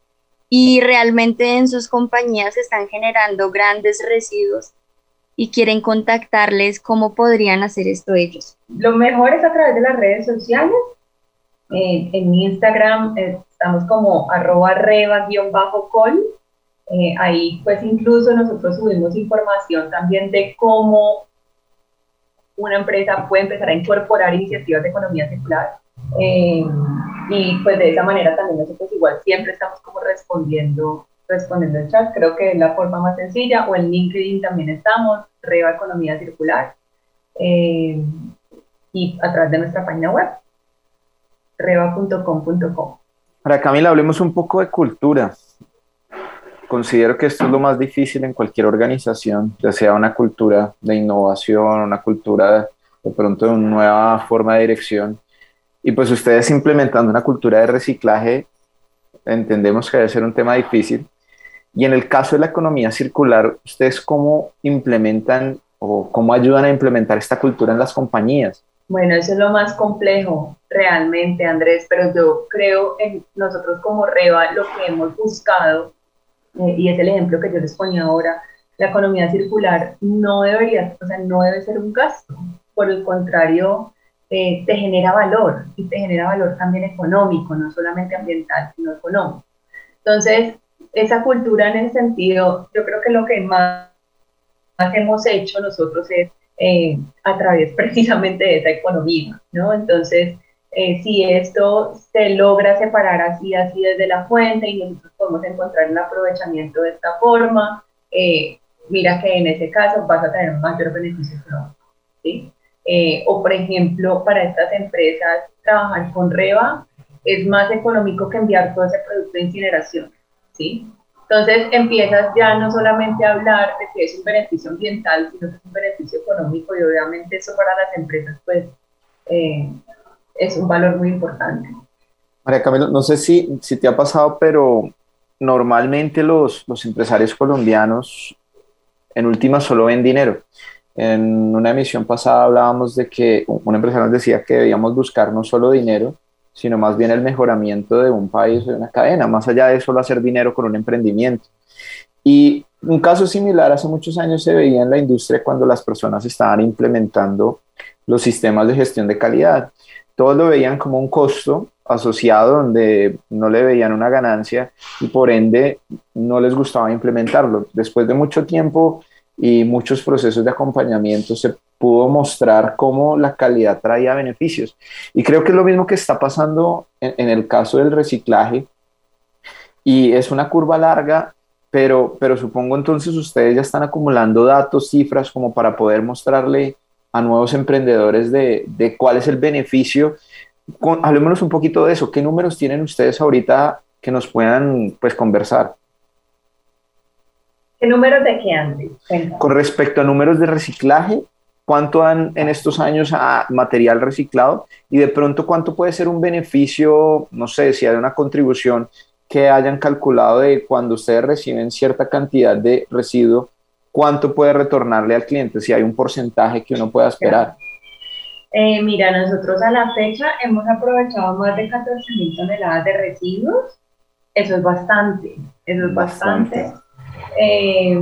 y realmente en sus compañías están generando grandes residuos y quieren contactarles, ¿cómo podrían hacer esto ellos?
Lo mejor es a través de las redes sociales. Eh, en Instagram eh, estamos como arroba reba-col eh, ahí pues incluso nosotros subimos información también de cómo una empresa puede empezar a incorporar iniciativas de economía circular. Eh, y pues de esa manera también nosotros igual siempre estamos como respondiendo respondiendo el chat, creo que es la forma más sencilla, o en LinkedIn también estamos, Reba Economía Circular, eh, y a través de nuestra página web, reba.com.com.
Para Camila, hablemos un poco de cultura considero que esto es lo más difícil en cualquier organización, ya sea una cultura de innovación, una cultura de pronto de una nueva forma de dirección. Y pues ustedes implementando una cultura de reciclaje, entendemos que debe ser un tema difícil. Y en el caso de la economía circular, ¿ustedes cómo implementan o cómo ayudan a implementar esta cultura en las compañías?
Bueno, eso es lo más complejo realmente, Andrés, pero yo creo en nosotros como REVA lo que hemos buscado eh, y es el ejemplo que yo les ponía ahora, la economía circular no debería, o sea, no debe ser un gasto, por el contrario, eh, te genera valor y te genera valor también económico, no solamente ambiental, sino económico. Entonces, esa cultura en el sentido, yo creo que lo que más, más hemos hecho nosotros es eh, a través precisamente de esa economía, ¿no? Entonces, eh, si esto se logra separar así, así desde la fuente y nosotros podemos encontrar el aprovechamiento de esta forma, eh, mira que en ese caso vas a tener un mayor beneficio económico. Eh, o por ejemplo, para estas empresas, trabajar con REVA es más económico que enviar todo ese producto de incineración. ¿sí? Entonces empiezas ya no solamente a hablar de que es un beneficio ambiental, sino que es un beneficio económico y obviamente eso para las empresas pues es un valor muy importante.
María Camilo, no sé si, si te ha pasado, pero normalmente los, los empresarios colombianos en última solo ven dinero. En una emisión pasada hablábamos de que un empresario nos decía que debíamos buscar no solo dinero, sino más bien el mejoramiento de un país o de una cadena, más allá de solo hacer dinero con un emprendimiento. Y un caso similar hace muchos años se veía en la industria cuando las personas estaban implementando los sistemas de gestión de calidad todos lo veían como un costo asociado donde no le veían una ganancia y por ende no les gustaba implementarlo. Después de mucho tiempo y muchos procesos de acompañamiento se pudo mostrar cómo la calidad traía beneficios. Y creo que es lo mismo que está pasando en, el caso del reciclaje y es una curva larga, pero, pero supongo entonces ustedes ya están acumulando datos, cifras como para poder mostrarle a nuevos emprendedores de, de cuál es el beneficio. Con, hablémonos un poquito de eso. ¿Qué números tienen ustedes ahorita que nos puedan pues, conversar?
¿Qué números de qué?
Con respecto a números de reciclaje, ¿cuánto dan en estos años a material reciclado? Y de pronto, ¿cuánto puede ser un beneficio, no sé, si hay una contribución que hayan calculado de cuando ustedes reciben cierta cantidad de residuo, cuánto puede retornarle al cliente, si hay un porcentaje que uno pueda esperar.
Eh, mira, nosotros a la fecha hemos aprovechado más de 14 mil toneladas de residuos. Eso es bastante, eso es bastante. Eh,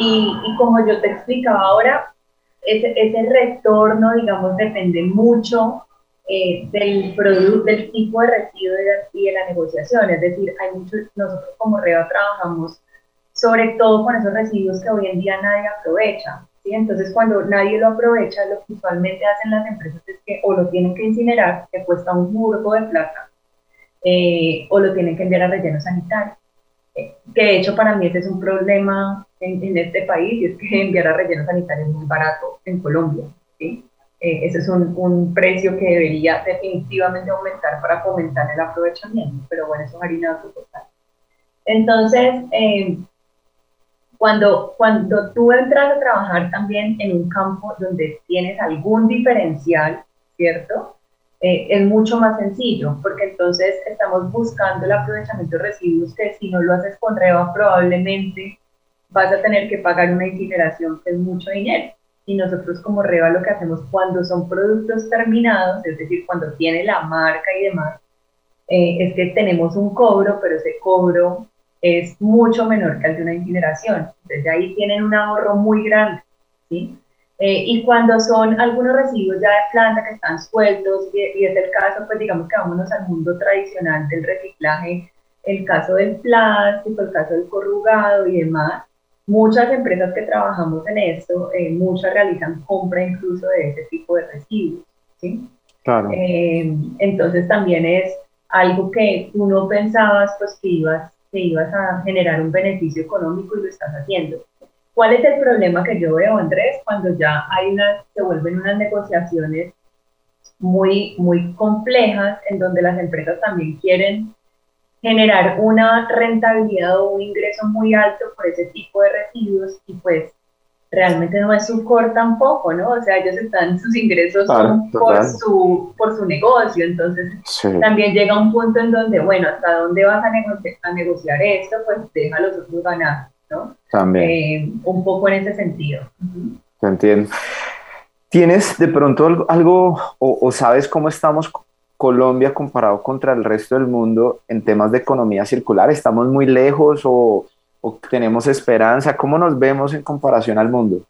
y, y, como yo te explicaba ahora, ese, ese retorno, digamos, depende mucho eh, del producto, del tipo de residuo y de, la negociación. Es decir, hay muchos, nosotros como REVA trabajamos sobre todo con esos residuos que hoy en día nadie aprovecha. ¿sí? Entonces, cuando nadie lo aprovecha, lo que usualmente hacen las empresas es que o lo tienen que incinerar, que cuesta un murgo de plata, eh, o lo tienen que enviar a relleno sanitario. que de hecho para mí ese es un problema en, este país, y es que enviar a relleno sanitario es muy barato en Colombia. ¿sí? Eh, ese es un, un, precio que debería definitivamente aumentar para fomentar el aprovechamiento, pero bueno, eso es harina de Entonces, eh, cuando, cuando tú entras a trabajar también en un campo donde tienes algún diferencial, ¿cierto? Eh, es mucho más sencillo, porque entonces estamos buscando el aprovechamiento de residuos que si no lo haces con REVA probablemente vas a tener que pagar una incineración que es mucho dinero. Y nosotros como REVA lo que hacemos cuando son productos terminados, es decir, cuando tiene la marca y demás, eh, es que tenemos un cobro, pero ese cobro es mucho menor que el de una incineración. Entonces ahí tienen un ahorro muy grande. ¿sí? Eh, y cuando son algunos residuos ya de planta que están sueltos, y, es el caso, pues digamos que vámonos al mundo tradicional del reciclaje, el caso del plástico, el caso del corrugado y demás, muchas empresas que trabajamos en esto, eh, muchas realizan compra incluso de ese tipo de residuos. ¿sí? Claro. Eh, entonces también es algo que tú no pensabas pues que ibas, que ibas a generar un beneficio económico y lo estás haciendo. ¿Cuál es el problema que yo veo, Andrés, cuando ya hay unas, se vuelven unas negociaciones muy, muy complejas en donde las empresas también quieren generar una rentabilidad o un ingreso muy alto por ese tipo de residuos y pues realmente no es su core tampoco, ¿no? O sea, ellos están, sus ingresos por, su, por su negocio, entonces también llega un punto en donde, bueno, ¿hasta dónde vas a, a negociar esto? Pues deja a los otros ganar. También. Eh, un poco en ese sentido.
Te entiendo. ¿Tienes de pronto algo, o, sabes cómo estamos Colombia comparado contra el resto del mundo en temas de economía circular? ¿Estamos muy lejos o, tenemos esperanza? ¿Cómo nos vemos en comparación al mundo?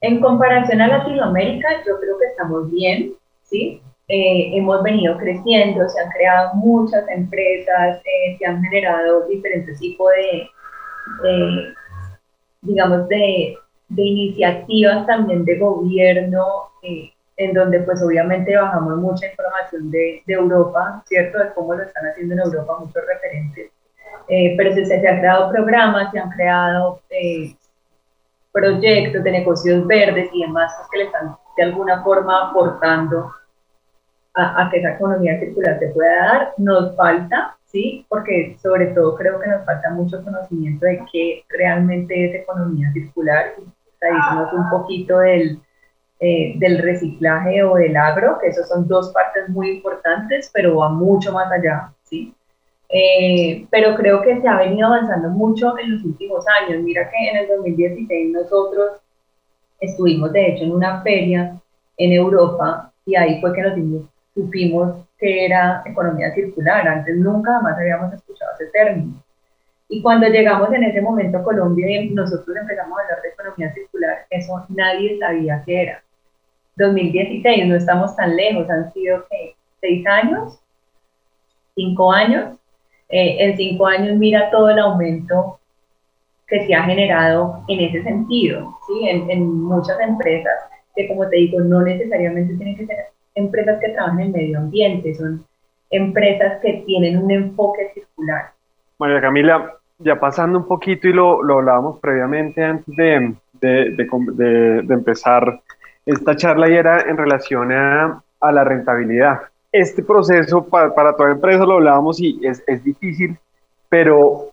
En comparación a Latinoamérica, yo creo que estamos bien, ¿sí? Eh, hemos venido creciendo, se han creado muchas empresas, eh, se han generado diferentes tipos de, digamos, de, de, iniciativas también de gobierno, eh, en donde pues obviamente bajamos mucha información de, de, Europa, ¿cierto? De cómo lo están haciendo en Europa muchos referentes. Eh, pero se, se, han creado programas, se han creado eh, proyectos de negocios verdes y demás que le están de alguna forma aportando a, que esa economía circular se pueda dar. Nos falta, ¿sí? Porque sobre todo creo que nos falta mucho conocimiento de qué realmente es economía circular. Salirnos un poquito del, eh, del reciclaje o del agro, que esos son dos partes muy importantes, pero va mucho más allá, ¿sí? Eh, pero creo que se ha venido avanzando mucho en los últimos años. Mira que en el 2016 nosotros estuvimos de hecho en una feria en Europa y ahí fue que nos supimos que era economía circular. Antes nunca más habíamos escuchado ese término. Y cuando llegamos en ese momento a Colombia y nosotros empezamos a hablar de economía circular, eso nadie sabía qué era. 2016, no estamos tan lejos, han sido ¿qué? seis años, cinco años. Eh, en cinco años mira todo el aumento que se ha generado en ese sentido, ¿sí? en, en muchas empresas que como te digo, no necesariamente tienen que ser empresas que trabajan en medio ambiente, son empresas que tienen un enfoque circular.
María Camila, ya pasando un poquito y lo, lo hablábamos previamente antes de, de, de, de, empezar esta charla y era en relación a, a la rentabilidad. Este proceso para, para, toda empresa lo hablábamos y es, es, difícil, pero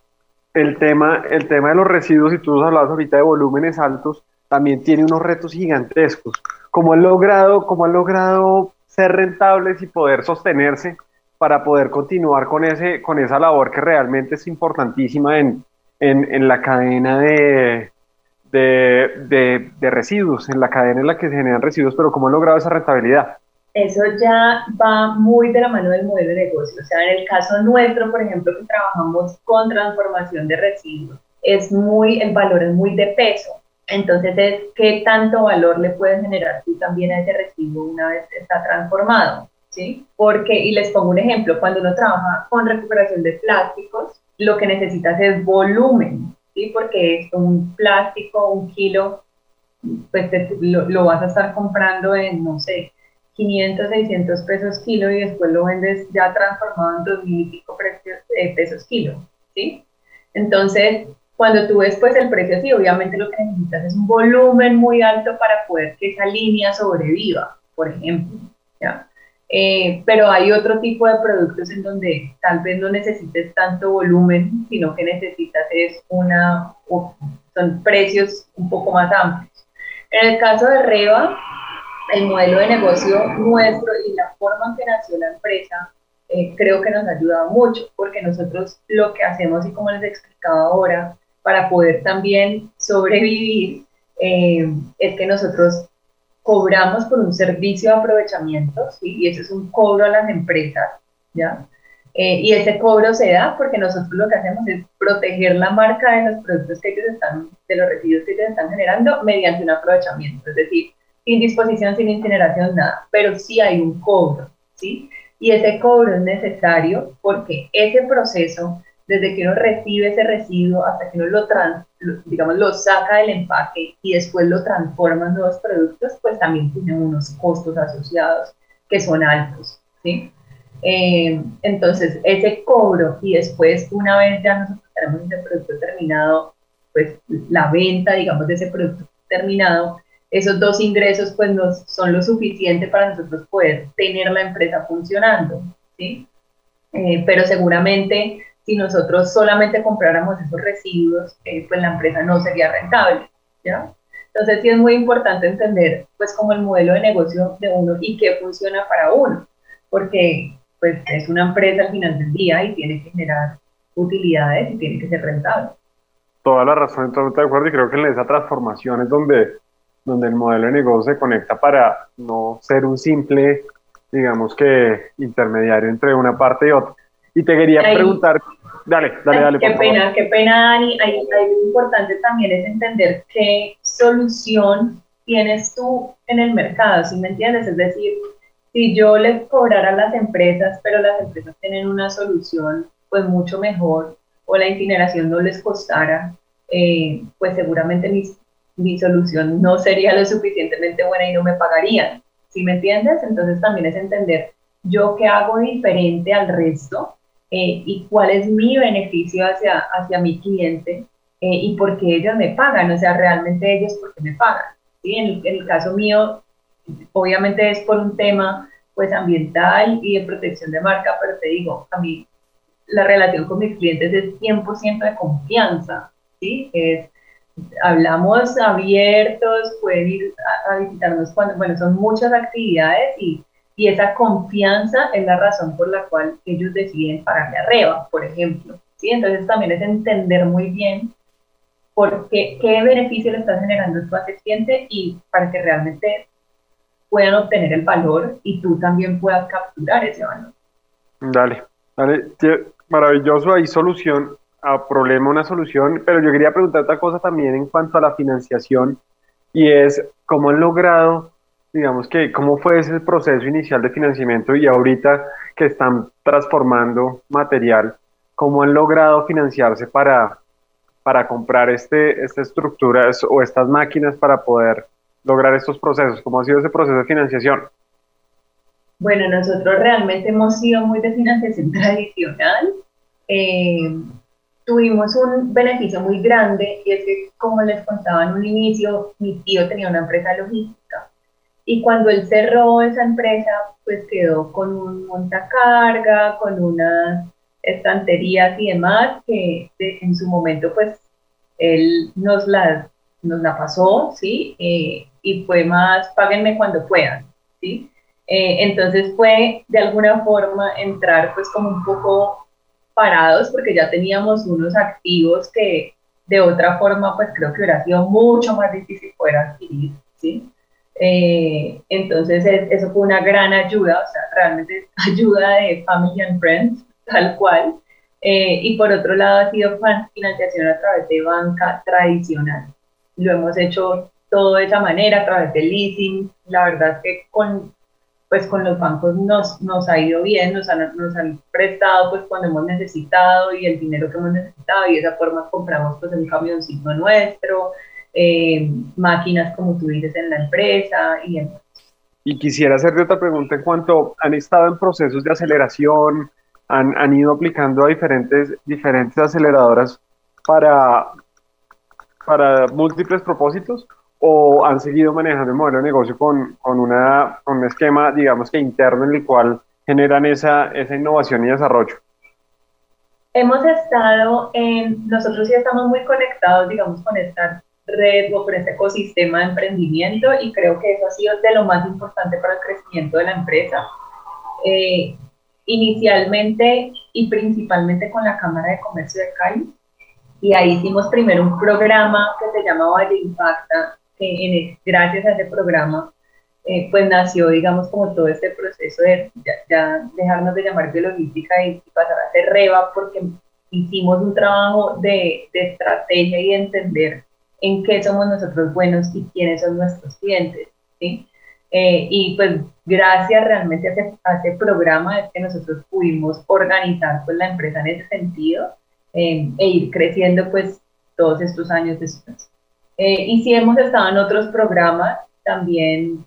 el tema, el tema de los residuos, y tú hablabas ahorita de volúmenes altos, también tiene unos retos gigantescos cómo han logrado, cómo logrado ser rentables y poder sostenerse para poder continuar con, ese, con esa labor que realmente es importantísima en, en, en la cadena de, de, de, residuos, en la cadena en la que se generan residuos, pero cómo han logrado esa rentabilidad.
Eso ya va muy de la mano del modelo de negocio. O sea, en el caso nuestro, por ejemplo, que trabajamos con transformación de residuos, es muy, el valor es muy de peso. Entonces es qué tanto valor le puedes generar tú también a ese residuo una vez está transformado, ¿sí? Porque, y les pongo un ejemplo, cuando uno trabaja con recuperación de plásticos, lo que necesitas es volumen, ¿sí? Porque es un plástico, un kilo, pues lo, vas a estar comprando en, no sé, 500, 600 pesos kilo y después lo vendes ya transformado en 2.000 y pico eh, pesos kilo, ¿sí? Entonces, cuando tú ves pues el precio así, obviamente lo que necesitas es un volumen muy alto para poder que esa línea sobreviva, por ejemplo. ¿ya? Eh, pero hay otro tipo de productos en donde tal vez no necesites tanto volumen, sino que necesitas es una, son precios un poco más amplios. En el caso de Reba, el modelo de negocio nuestro y la forma en que nació la empresa, eh, creo que nos ha ayudado mucho, porque nosotros lo que hacemos, y como les explicaba ahora, para poder también sobrevivir, eh, es que nosotros cobramos por un servicio de aprovechamiento, y eso es un cobro a las empresas, ¿ya? Eh, y ese cobro se da porque nosotros lo que hacemos es proteger la marca de los productos que ellos están, de los residuos que ellos están generando mediante un aprovechamiento, es decir, sin disposición, sin incineración, nada, pero sí hay un cobro, ¿sí? Y ese cobro es necesario porque ese proceso, desde que uno recibe ese residuo hasta que uno lo, trans, digamos, lo saca del empaque y después lo transforma en nuevos productos, pues también tiene unos costos asociados que son altos, ¿sí? Eh, entonces, ese cobro y después, una vez ya nosotros tenemos ese producto terminado, pues la venta, digamos, de ese producto terminado, esos dos ingresos pues no son lo suficiente para nosotros poder tener la empresa funcionando, ¿sí? Eh, pero seguramente si nosotros solamente compráramos esos residuos, eh, pues la empresa no sería rentable, ¿ya? Entonces sí es muy importante entender pues como el modelo de negocio de uno y qué funciona para uno, porque pues es una empresa al final del día y tiene que generar utilidades y tiene que ser rentable.
Toda la razón, totalmente de acuerdo y creo que en esa transformación es donde, donde el modelo de negocio se conecta para no ser un simple, digamos que, intermediario entre una parte y otra. Y te quería preguntar, dale, dale, dale.
Qué pena, qué pena, Dani. Ahí, lo importante también es entender qué solución tienes tú en el mercado, ¿sí me entiendes? Es decir, si yo les cobrara a las empresas, pero las empresas tienen una solución pues mucho mejor o la incineración no les costara, eh, pues seguramente mi, mi, solución no sería lo suficientemente buena y no me pagarían. ¿Sí me entiendes? Entonces también es entender yo qué hago diferente al resto eh, y cuál es mi beneficio hacia, hacia mi cliente eh, y por qué ellos me pagan, o sea, realmente ellos por qué me pagan. ¿sí? En, el, caso mío, obviamente es por un tema pues ambiental y de protección de marca, pero te digo, a mí la relación con mis clientes es 100% de confianza, ¿sí? Hablamos abiertos, pueden ir a, visitarnos cuando, bueno, son muchas actividades y, y, esa confianza es la razón por la cual ellos deciden pagarle a Reba, por ejemplo, ¿sí? Entonces también es entender muy bien por qué, qué beneficio le estás generando tú a ese cliente y para que realmente puedan obtener el valor y tú también puedas capturar ese valor.
Dale, dale, maravilloso, hay solución a problema, una solución, pero yo quería preguntar otra cosa también en cuanto a la financiación y es cómo han logrado, digamos que, cómo fue ese proceso inicial de financiamiento y ahorita que están transformando material, cómo han logrado financiarse para, para comprar este, esta estructura o estas máquinas para poder lograr estos procesos? ¿Cómo ha sido ese proceso de financiación?
Bueno, nosotros realmente hemos sido muy de financiación tradicional. Eh, tuvimos un beneficio muy grande y es que, como les contaba en un inicio, mi tío tenía una empresa logística y cuando él cerró esa empresa, pues quedó con un montacarga, con unas estanterías y demás que en su momento, pues él nos las nos la pasó, ¿sí? Eh, y fue más, páguenme cuando puedan, ¿sí? Eh, entonces fue de alguna forma entrar pues como un poco parados porque ya teníamos unos activos que de otra forma pues creo que hubiera sido mucho más difícil poder adquirir, ¿sí? Eh, entonces eso fue una gran ayuda, o sea, realmente ayuda de Family and Friends, tal cual. Eh, y por otro lado ha sido financiación a través de banca tradicional. Lo hemos hecho todo de esa manera, a través del leasing. La verdad es que con, pues con los bancos nos, nos ha ido bien, nos han, nos han prestado pues cuando hemos necesitado y el dinero que hemos necesitado y de esa forma compramos pues un camioncito nuestro, eh, máquinas como tú dices en la empresa y demás.
Y quisiera hacerte otra pregunta en cuanto han estado en procesos de aceleración, han, han ido aplicando a diferentes, diferentes aceleradoras para, para múltiples propósitos o han seguido manejando el modelo de negocio con, con, una, con un esquema, digamos que interno en el cual generan esa, esa innovación y desarrollo?
Hemos estado en, nosotros ya estamos muy conectados, digamos, con esta red o con este ecosistema de emprendimiento y creo que eso ha sido de lo más importante para el crecimiento de la empresa. Eh, inicialmente y principalmente con la Cámara de Comercio de Cali, y ahí hicimos primero un programa que se llamaba Valle Impacta, gracias a ese programa eh, pues nació, digamos, como todo este proceso de ya, dejarnos de llamar biologística y, pasar a ser REVA, porque hicimos un trabajo de, estrategia y de entender en qué somos nosotros buenos y quiénes son nuestros clientes. Eh, y pues gracias realmente a ese, a ese, programa es que nosotros pudimos organizar pues la empresa en ese sentido eh, e ir creciendo pues todos estos años después. Y sí hemos estado en otros programas también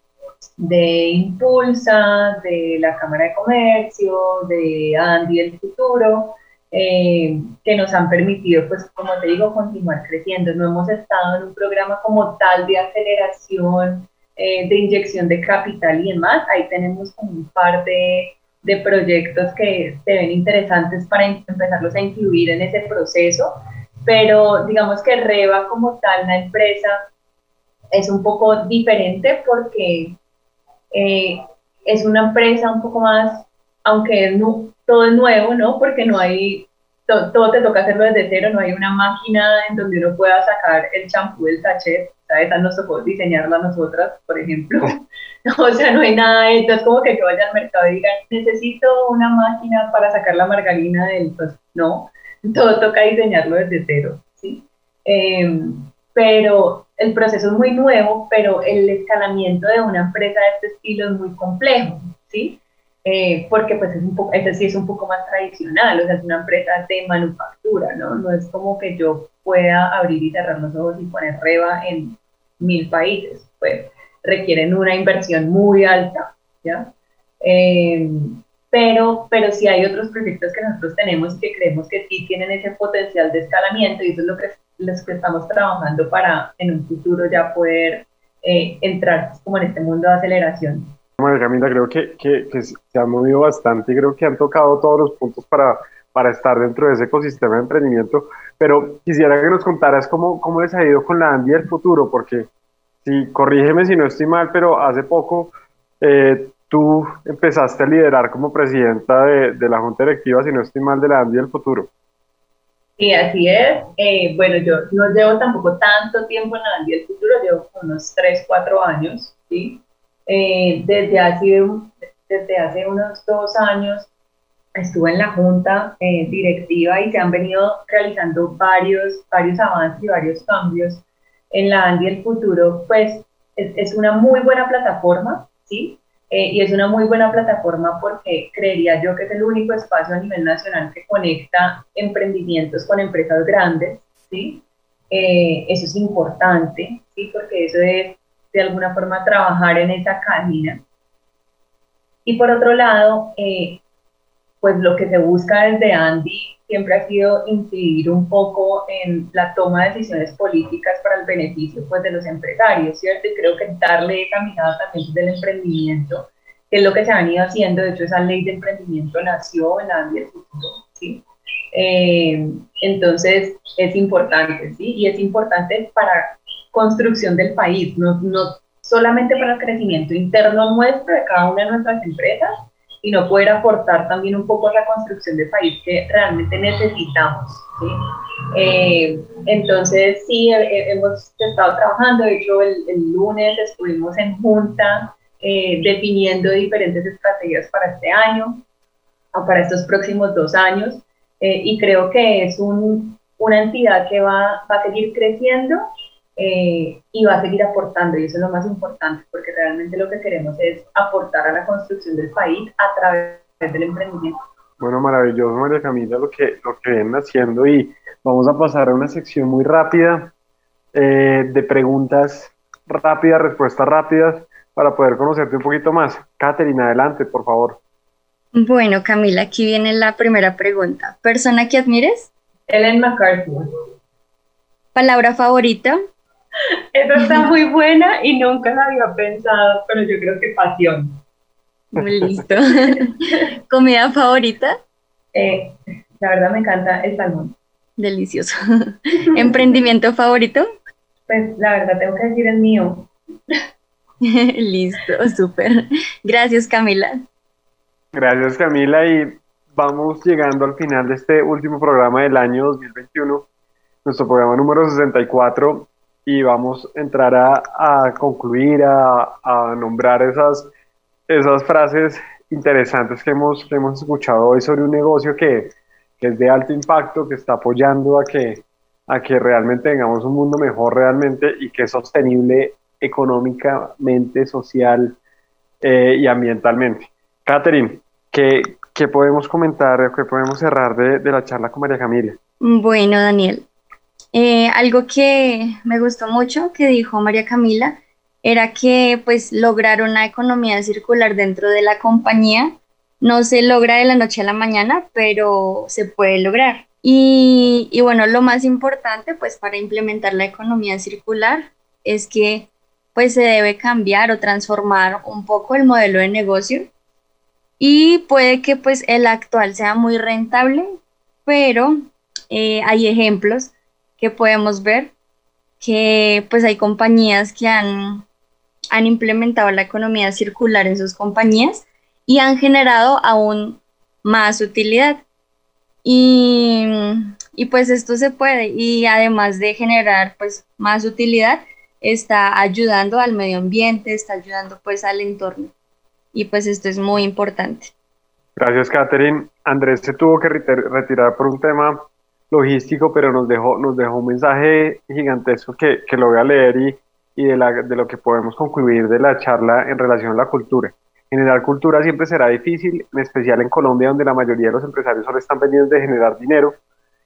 de Impulsa, de la Cámara de Comercio, de Andy el Futuro, eh, que nos han permitido, pues como te digo, continuar creciendo. No hemos estado en un programa como tal de aceleración, eh, de inyección de capital y demás. Ahí tenemos un par de, de proyectos que se ven interesantes para empezarlos a incluir en ese proceso, pero digamos que Reba como tal, la empresa, es un poco diferente porque eh, es una empresa un poco más, aunque todo es nuevo, ¿no? Porque no hay, todo te toca hacerlo desde cero, no hay una máquina en donde uno pueda sacar el champú del sachet. Esa nos tocó diseñarla nosotras, por ejemplo. o sea, no hay nada de esto, es como que yo vaya al mercado y digan, necesito una máquina para sacar la margarina del, pues, no, todo toca diseñarlo desde cero, ¿sí? Em, pero el proceso es muy nuevo, pero el escalamiento de una empresa de este estilo es muy complejo, ¿sí? Eh, porque pues es un poco, este sí es un poco más tradicional, o sea, es una empresa de manufactura, ¿no? No es como que yo pueda abrir y cerrar los ojos y poner reba en mil países, pues requieren una inversión muy alta, ¿ya? Eh, pero, pero sí hay otros proyectos que nosotros tenemos y que creemos que sí tienen ese potencial de escalamiento y eso es lo que que estamos trabajando para en un futuro ya poder eh, entrar como en este mundo de aceleración.
Bueno, Camila, creo que, se ha movido bastante y creo que han tocado todos los puntos para, estar dentro de ese ecosistema de emprendimiento, pero quisiera que nos contaras cómo, cómo les ha ido con la Andy del futuro, porque si, corrígeme si no estoy mal, pero hace poco eh, tú empezaste a liderar como presidenta de, de, la Junta Directiva, si no estoy mal, de la Andy del futuro.
Sí, así es. Eh, bueno, yo no llevo tampoco tanto tiempo en la Andy del Futuro, llevo unos 3, 4 años, ¿sí? Eh, desde, hace, desde hace unos dos años estuve en la junta eh, directiva y se han venido realizando varios, varios avances y varios cambios en la Andy del Futuro, pues es, es una muy buena plataforma, ¿sí? Eh, y es una muy buena plataforma porque creería yo que es el único espacio a nivel nacional que conecta emprendimientos con empresas grandes, ¿sí? Eh, eso es importante, ¿sí? Porque eso es de alguna forma trabajar en esa cadena. Y por otro lado, eh, pues lo que se busca desde Andy siempre ha sido incidir un poco en la toma de decisiones políticas para el beneficio pues, de los empresarios, ¿cierto? Y creo que darle caminada también del emprendimiento, que es lo que se ha venido haciendo, de hecho esa ley de emprendimiento nació en la del futuro, ¿sí? Eh, entonces es importante, ¿sí? Y es importante para construcción del país, no, no solamente para el crecimiento interno nuestro de cada una de nuestras empresas, y no poder aportar también un poco a la construcción del país que realmente necesitamos. ¿sí? Eh, entonces, sí, hemos estado trabajando, de hecho, el, el lunes estuvimos en junta eh, definiendo diferentes estrategias para este año o para estos próximos dos años, eh, y creo que es un, una entidad que va, va a seguir creciendo eh, y va a seguir aportando, y eso es lo más importante, porque realmente lo que queremos es aportar a la construcción del país a través del emprendimiento.
Bueno, maravilloso, María Camila, lo que, lo que vienen haciendo, y vamos a pasar a una sección muy rápida eh, de preguntas rápidas, respuestas rápidas, para poder conocerte un poquito más. Catherine, adelante, por favor.
Bueno, Camila, aquí viene la primera pregunta. ¿Persona que admires?
Ellen MacArthur.
¿Palabra favorita?
Esa está muy buena y nunca la había pensado, pero yo creo que pasión.
Listo. ¿Comida favorita?
Eh, la verdad me encanta el salmón.
Delicioso. ¿Emprendimiento favorito?
Pues la verdad tengo que decir el mío.
Listo, súper. Gracias Camila.
Gracias Camila y vamos llegando al final de este último programa del año 2021, nuestro programa número 64 y vamos a entrar a, concluir, a, nombrar esas, esas frases interesantes que hemos, que hemos escuchado hoy sobre un negocio que, que, es de alto impacto, que está apoyando a que, a que realmente tengamos un mundo mejor realmente y que es sostenible económicamente, social eh, y ambientalmente. Catherine, ¿qué, ¿qué, podemos comentar, qué podemos cerrar de, de la charla con María Camila?
Bueno, Daniel, eh, algo que me gustó mucho que dijo María Camila era que pues lograr una economía circular dentro de la compañía no se logra de la noche a la mañana, pero se puede lograr. Y, bueno, lo más importante pues para implementar la economía circular es que pues se debe cambiar o transformar un poco el modelo de negocio y puede que pues el actual sea muy rentable, pero eh, hay ejemplos que podemos ver que pues hay compañías que han, implementado la economía circular en sus compañías y han generado aún más utilidad. Y, y, pues esto se puede y además de generar pues más utilidad está ayudando al medio ambiente, está ayudando pues al entorno y pues esto es muy importante.
Gracias Catherine. Andrés se tuvo que retirar por un tema logístico, pero nos dejó, nos dejó un mensaje gigantesco que, que lo voy a leer y, y de, la, de lo que podemos concluir de la charla en relación a la cultura. Generar cultura siempre será difícil, en especial en Colombia, donde la mayoría de los empresarios solo están pendientes de generar dinero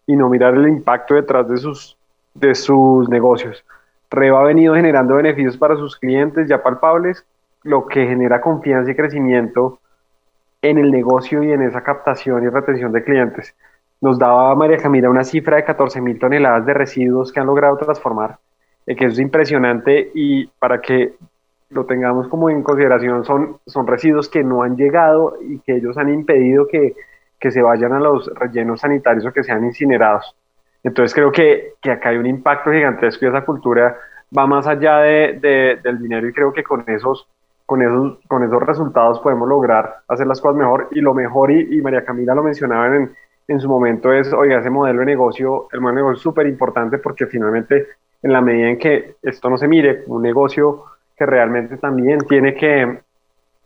y no mirar el impacto detrás de sus, de sus negocios. Reva ha venido generando beneficios para sus clientes ya palpables, lo que genera confianza y crecimiento en el negocio y en esa captación y retención de clientes nos daba María Camila una cifra de 14 mil toneladas de residuos que han logrado transformar, eh, que es impresionante y para que lo tengamos como en consideración, son, son residuos que no han llegado y que ellos han impedido que, que se vayan a los rellenos sanitarios o que sean incinerados. Entonces creo que, que acá hay un impacto gigantesco y esa cultura va más allá de, del dinero y creo que con esos, con, esos, con esos resultados podemos lograr hacer las cosas mejor y lo mejor, y, y María Camila lo mencionaba en, en su momento es, oiga, ese modelo de negocio, el modelo de negocio es súper importante porque finalmente en la medida en que esto no se mire como un negocio que realmente también tiene que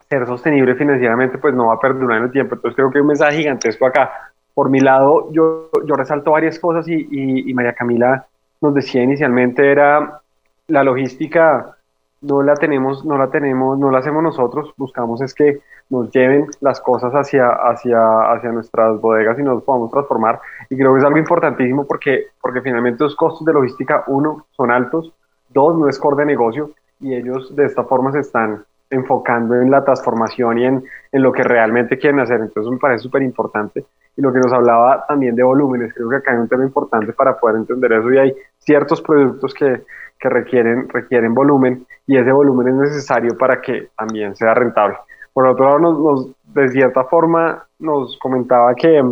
ser sostenible financieramente, pues no va a perdurar en el tiempo. Entonces creo que hay un mensaje gigantesco acá. Por mi lado, yo, yo resalto varias cosas y, y, y María Camila nos decía inicialmente era la logística no la tenemos, no la tenemos, no la hacemos nosotros, buscamos es que nos lleven las cosas hacia, hacia, hacia nuestras bodegas y nos podamos transformar. Y creo que es algo importantísimo porque, porque finalmente los costos de logística, uno, son altos, dos, no es core de negocio y ellos de esta forma se están enfocando en la transformación y en, en lo que realmente quieren hacer. Entonces me parece súper importante. Y lo que nos hablaba también de volúmenes, creo que acá hay un tema importante para poder entender eso y hay ciertos productos que, que requieren, requieren volumen y ese volumen es necesario para que también sea rentable. Por otro lado, nos, de cierta forma nos comentaba que,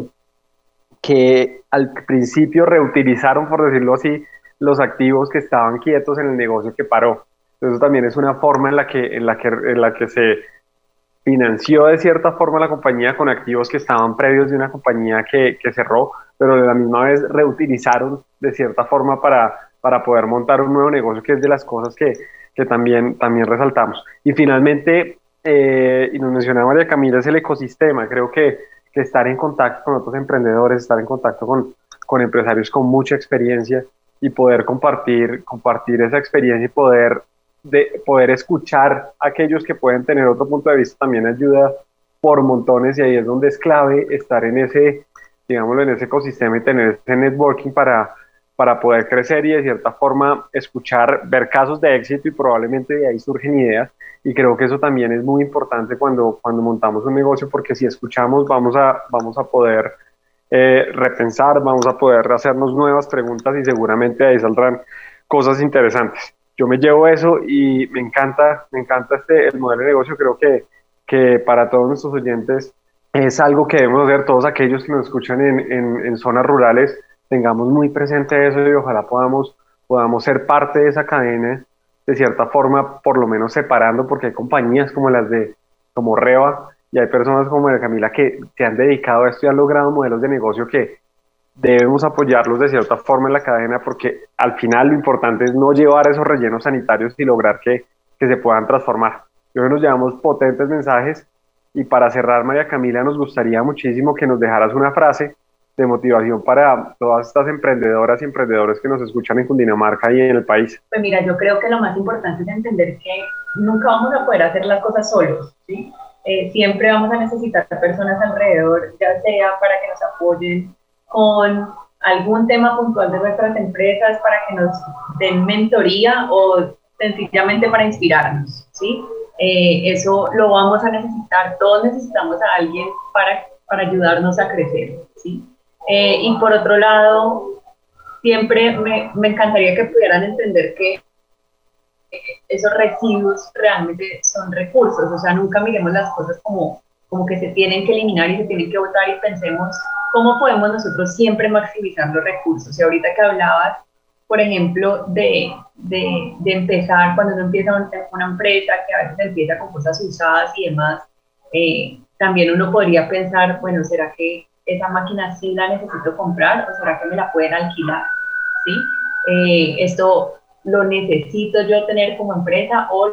que al principio reutilizaron, por decirlo así, los activos que estaban quietos en el negocio que paró. Eso también es una forma en la que, en la que, en la que se financió de cierta forma la compañía con activos que estaban previos de una compañía que, que cerró, pero de la misma vez reutilizaron de cierta forma para para poder montar un nuevo negocio, que es de las cosas que, que también, también resaltamos. Y finalmente, eh, y nos mencionaba María Camila, es el ecosistema. Creo que, estar en contacto con otros emprendedores, estar en contacto con, con empresarios con mucha experiencia y poder compartir, compartir esa experiencia y poder, de, poder escuchar a aquellos que pueden tener otro punto de vista también ayuda por montones y ahí es donde es clave estar en ese, digámoslo, en ese ecosistema y tener ese networking para, para poder crecer y de cierta forma escuchar, ver casos de éxito y probablemente de ahí surgen ideas. Y creo que eso también es muy importante cuando, cuando montamos un negocio porque si escuchamos vamos a, vamos a poder eh, repensar, vamos a poder hacernos nuevas preguntas y seguramente ahí saldrán cosas interesantes. Yo me llevo eso y me encanta, me encanta este, el modelo de negocio, creo que, que para todos nuestros oyentes es algo que debemos hacer todos aquellos que nos escuchan en, en, en zonas rurales, tengamos muy presente eso y ojalá podamos, podamos ser parte de esa cadena de cierta forma, por lo menos separando, porque hay compañías como las de, como Reba, y hay personas como de Camila que se han dedicado a esto y han logrado modelos de negocio que debemos apoyarlos de cierta forma en la cadena, porque al final lo importante es no llevar esos rellenos sanitarios y lograr que, que se puedan transformar. Yo nos llevamos potentes mensajes y para cerrar, María Camila, nos gustaría muchísimo que nos dejaras una frase de motivación para todas estas emprendedoras y emprendedores que nos escuchan en Cundinamarca y en el país?
Pues mira, yo creo que lo más importante es entender que nunca vamos a poder hacer las cosas solos, ¿sí? Eh, siempre vamos a necesitar personas alrededor, ya sea para que nos apoyen con algún tema puntual de nuestras empresas, para que nos den mentoría o sencillamente para inspirarnos, ¿sí? Eh, eso lo vamos a necesitar, todos necesitamos a alguien para, para ayudarnos a crecer, ¿sí? Eh, y por otro lado, siempre me, me, encantaría que pudieran entender que esos residuos realmente son recursos, o sea, nunca miremos las cosas como, como que se tienen que eliminar y se tienen que votar y pensemos cómo podemos nosotros siempre maximizar los recursos. Y ahorita que hablabas, por ejemplo, de, de, de empezar, cuando uno empieza una empresa que a veces empieza con cosas usadas y demás, eh, también uno podría pensar, bueno, ¿será que esa máquina sí la necesito comprar o será que me la pueden alquilar? ¿Sí? Eh, esto lo necesito yo tener como empresa o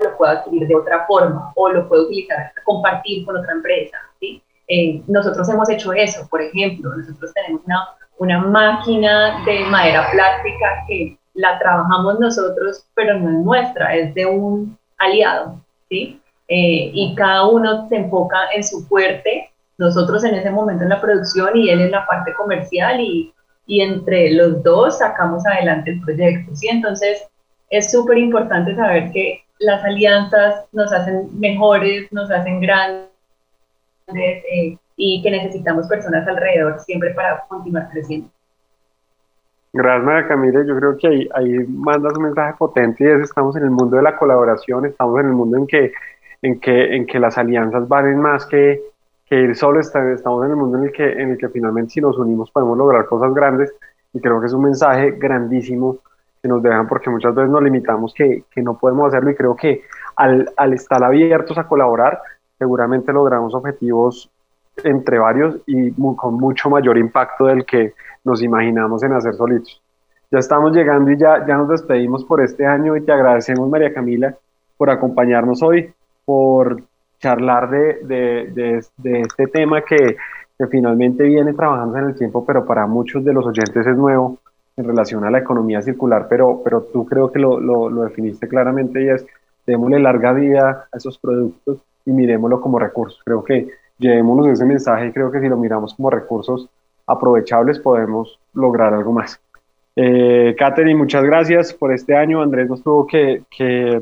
lo puedo adquirir de otra forma o lo puedo utilizar, compartir con otra empresa. ¿sí? Eh, nosotros hemos hecho eso, por ejemplo, nosotros tenemos una, una máquina de madera plástica que la trabajamos nosotros, pero no es nuestra, es de un aliado, ¿sí? Eh, y cada uno se enfoca en su fuerte nosotros en ese momento en la producción y él en la parte comercial y, y entre los dos sacamos adelante el proyecto, ¿sí? Entonces es súper importante saber que las alianzas nos hacen mejores, nos hacen grandes eh, y que necesitamos personas alrededor siempre para continuar creciendo.
Gracias, María Camila. Yo creo que ahí, ahí mandas un mensaje potente y es estamos en el mundo de la colaboración, estamos en el mundo en que, en que, en que las alianzas valen más que, que solo, estamos en el mundo en el, que, en el que finalmente si nos unimos podemos lograr cosas grandes y creo que es un mensaje grandísimo que nos dejan porque muchas veces nos limitamos que, que no podemos hacerlo y creo que al, al, estar abiertos a colaborar seguramente logramos objetivos entre varios y con mucho mayor impacto del que nos imaginamos en hacer solitos. Ya estamos llegando y ya, ya nos despedimos por este año y te agradecemos María Camila por acompañarnos hoy, por charlar de, este tema que, finalmente viene trabajando en el tiempo, pero para muchos de los oyentes es nuevo en relación a la economía circular, pero, pero tú creo que lo, lo, definiste claramente y es, démosle larga vida a esos productos y miremoslo como recursos. Creo que llevémonos ese mensaje y creo que si lo miramos como recursos aprovechables podemos lograr algo más. Eh, muchas gracias por este año. Andrés nos tuvo que, que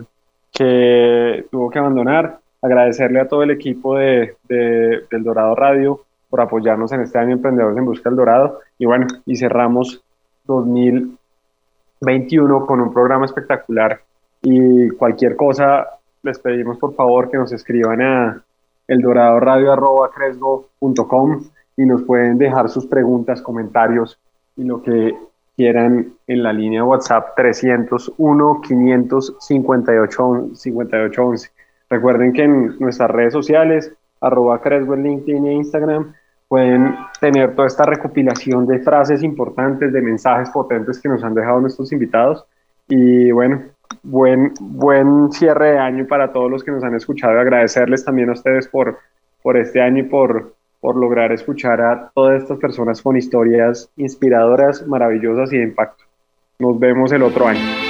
tuvo que abandonar agradecerle a todo el equipo de, de, del Dorado Radio por apoyarnos en este año Emprendedores en Busca del Dorado. Y bueno, y cerramos 2021 con un programa espectacular. Y cualquier cosa, les pedimos por favor que nos escriban a eldoradoradio.com y nos pueden dejar sus preguntas, comentarios y lo que quieran en la línea WhatsApp 301 558 5811. Recuerden que en nuestras redes sociales, arroba Creswell, LinkedIn e Instagram, pueden tener toda esta recopilación de frases importantes, de mensajes potentes que nos han dejado nuestros invitados. Y bueno, buen, buen cierre de año para todos los que nos han escuchado. Agradecerles también a ustedes por, por este año y por, por lograr escuchar a todas estas personas con historias inspiradoras, maravillosas y de impacto. Nos vemos el otro año.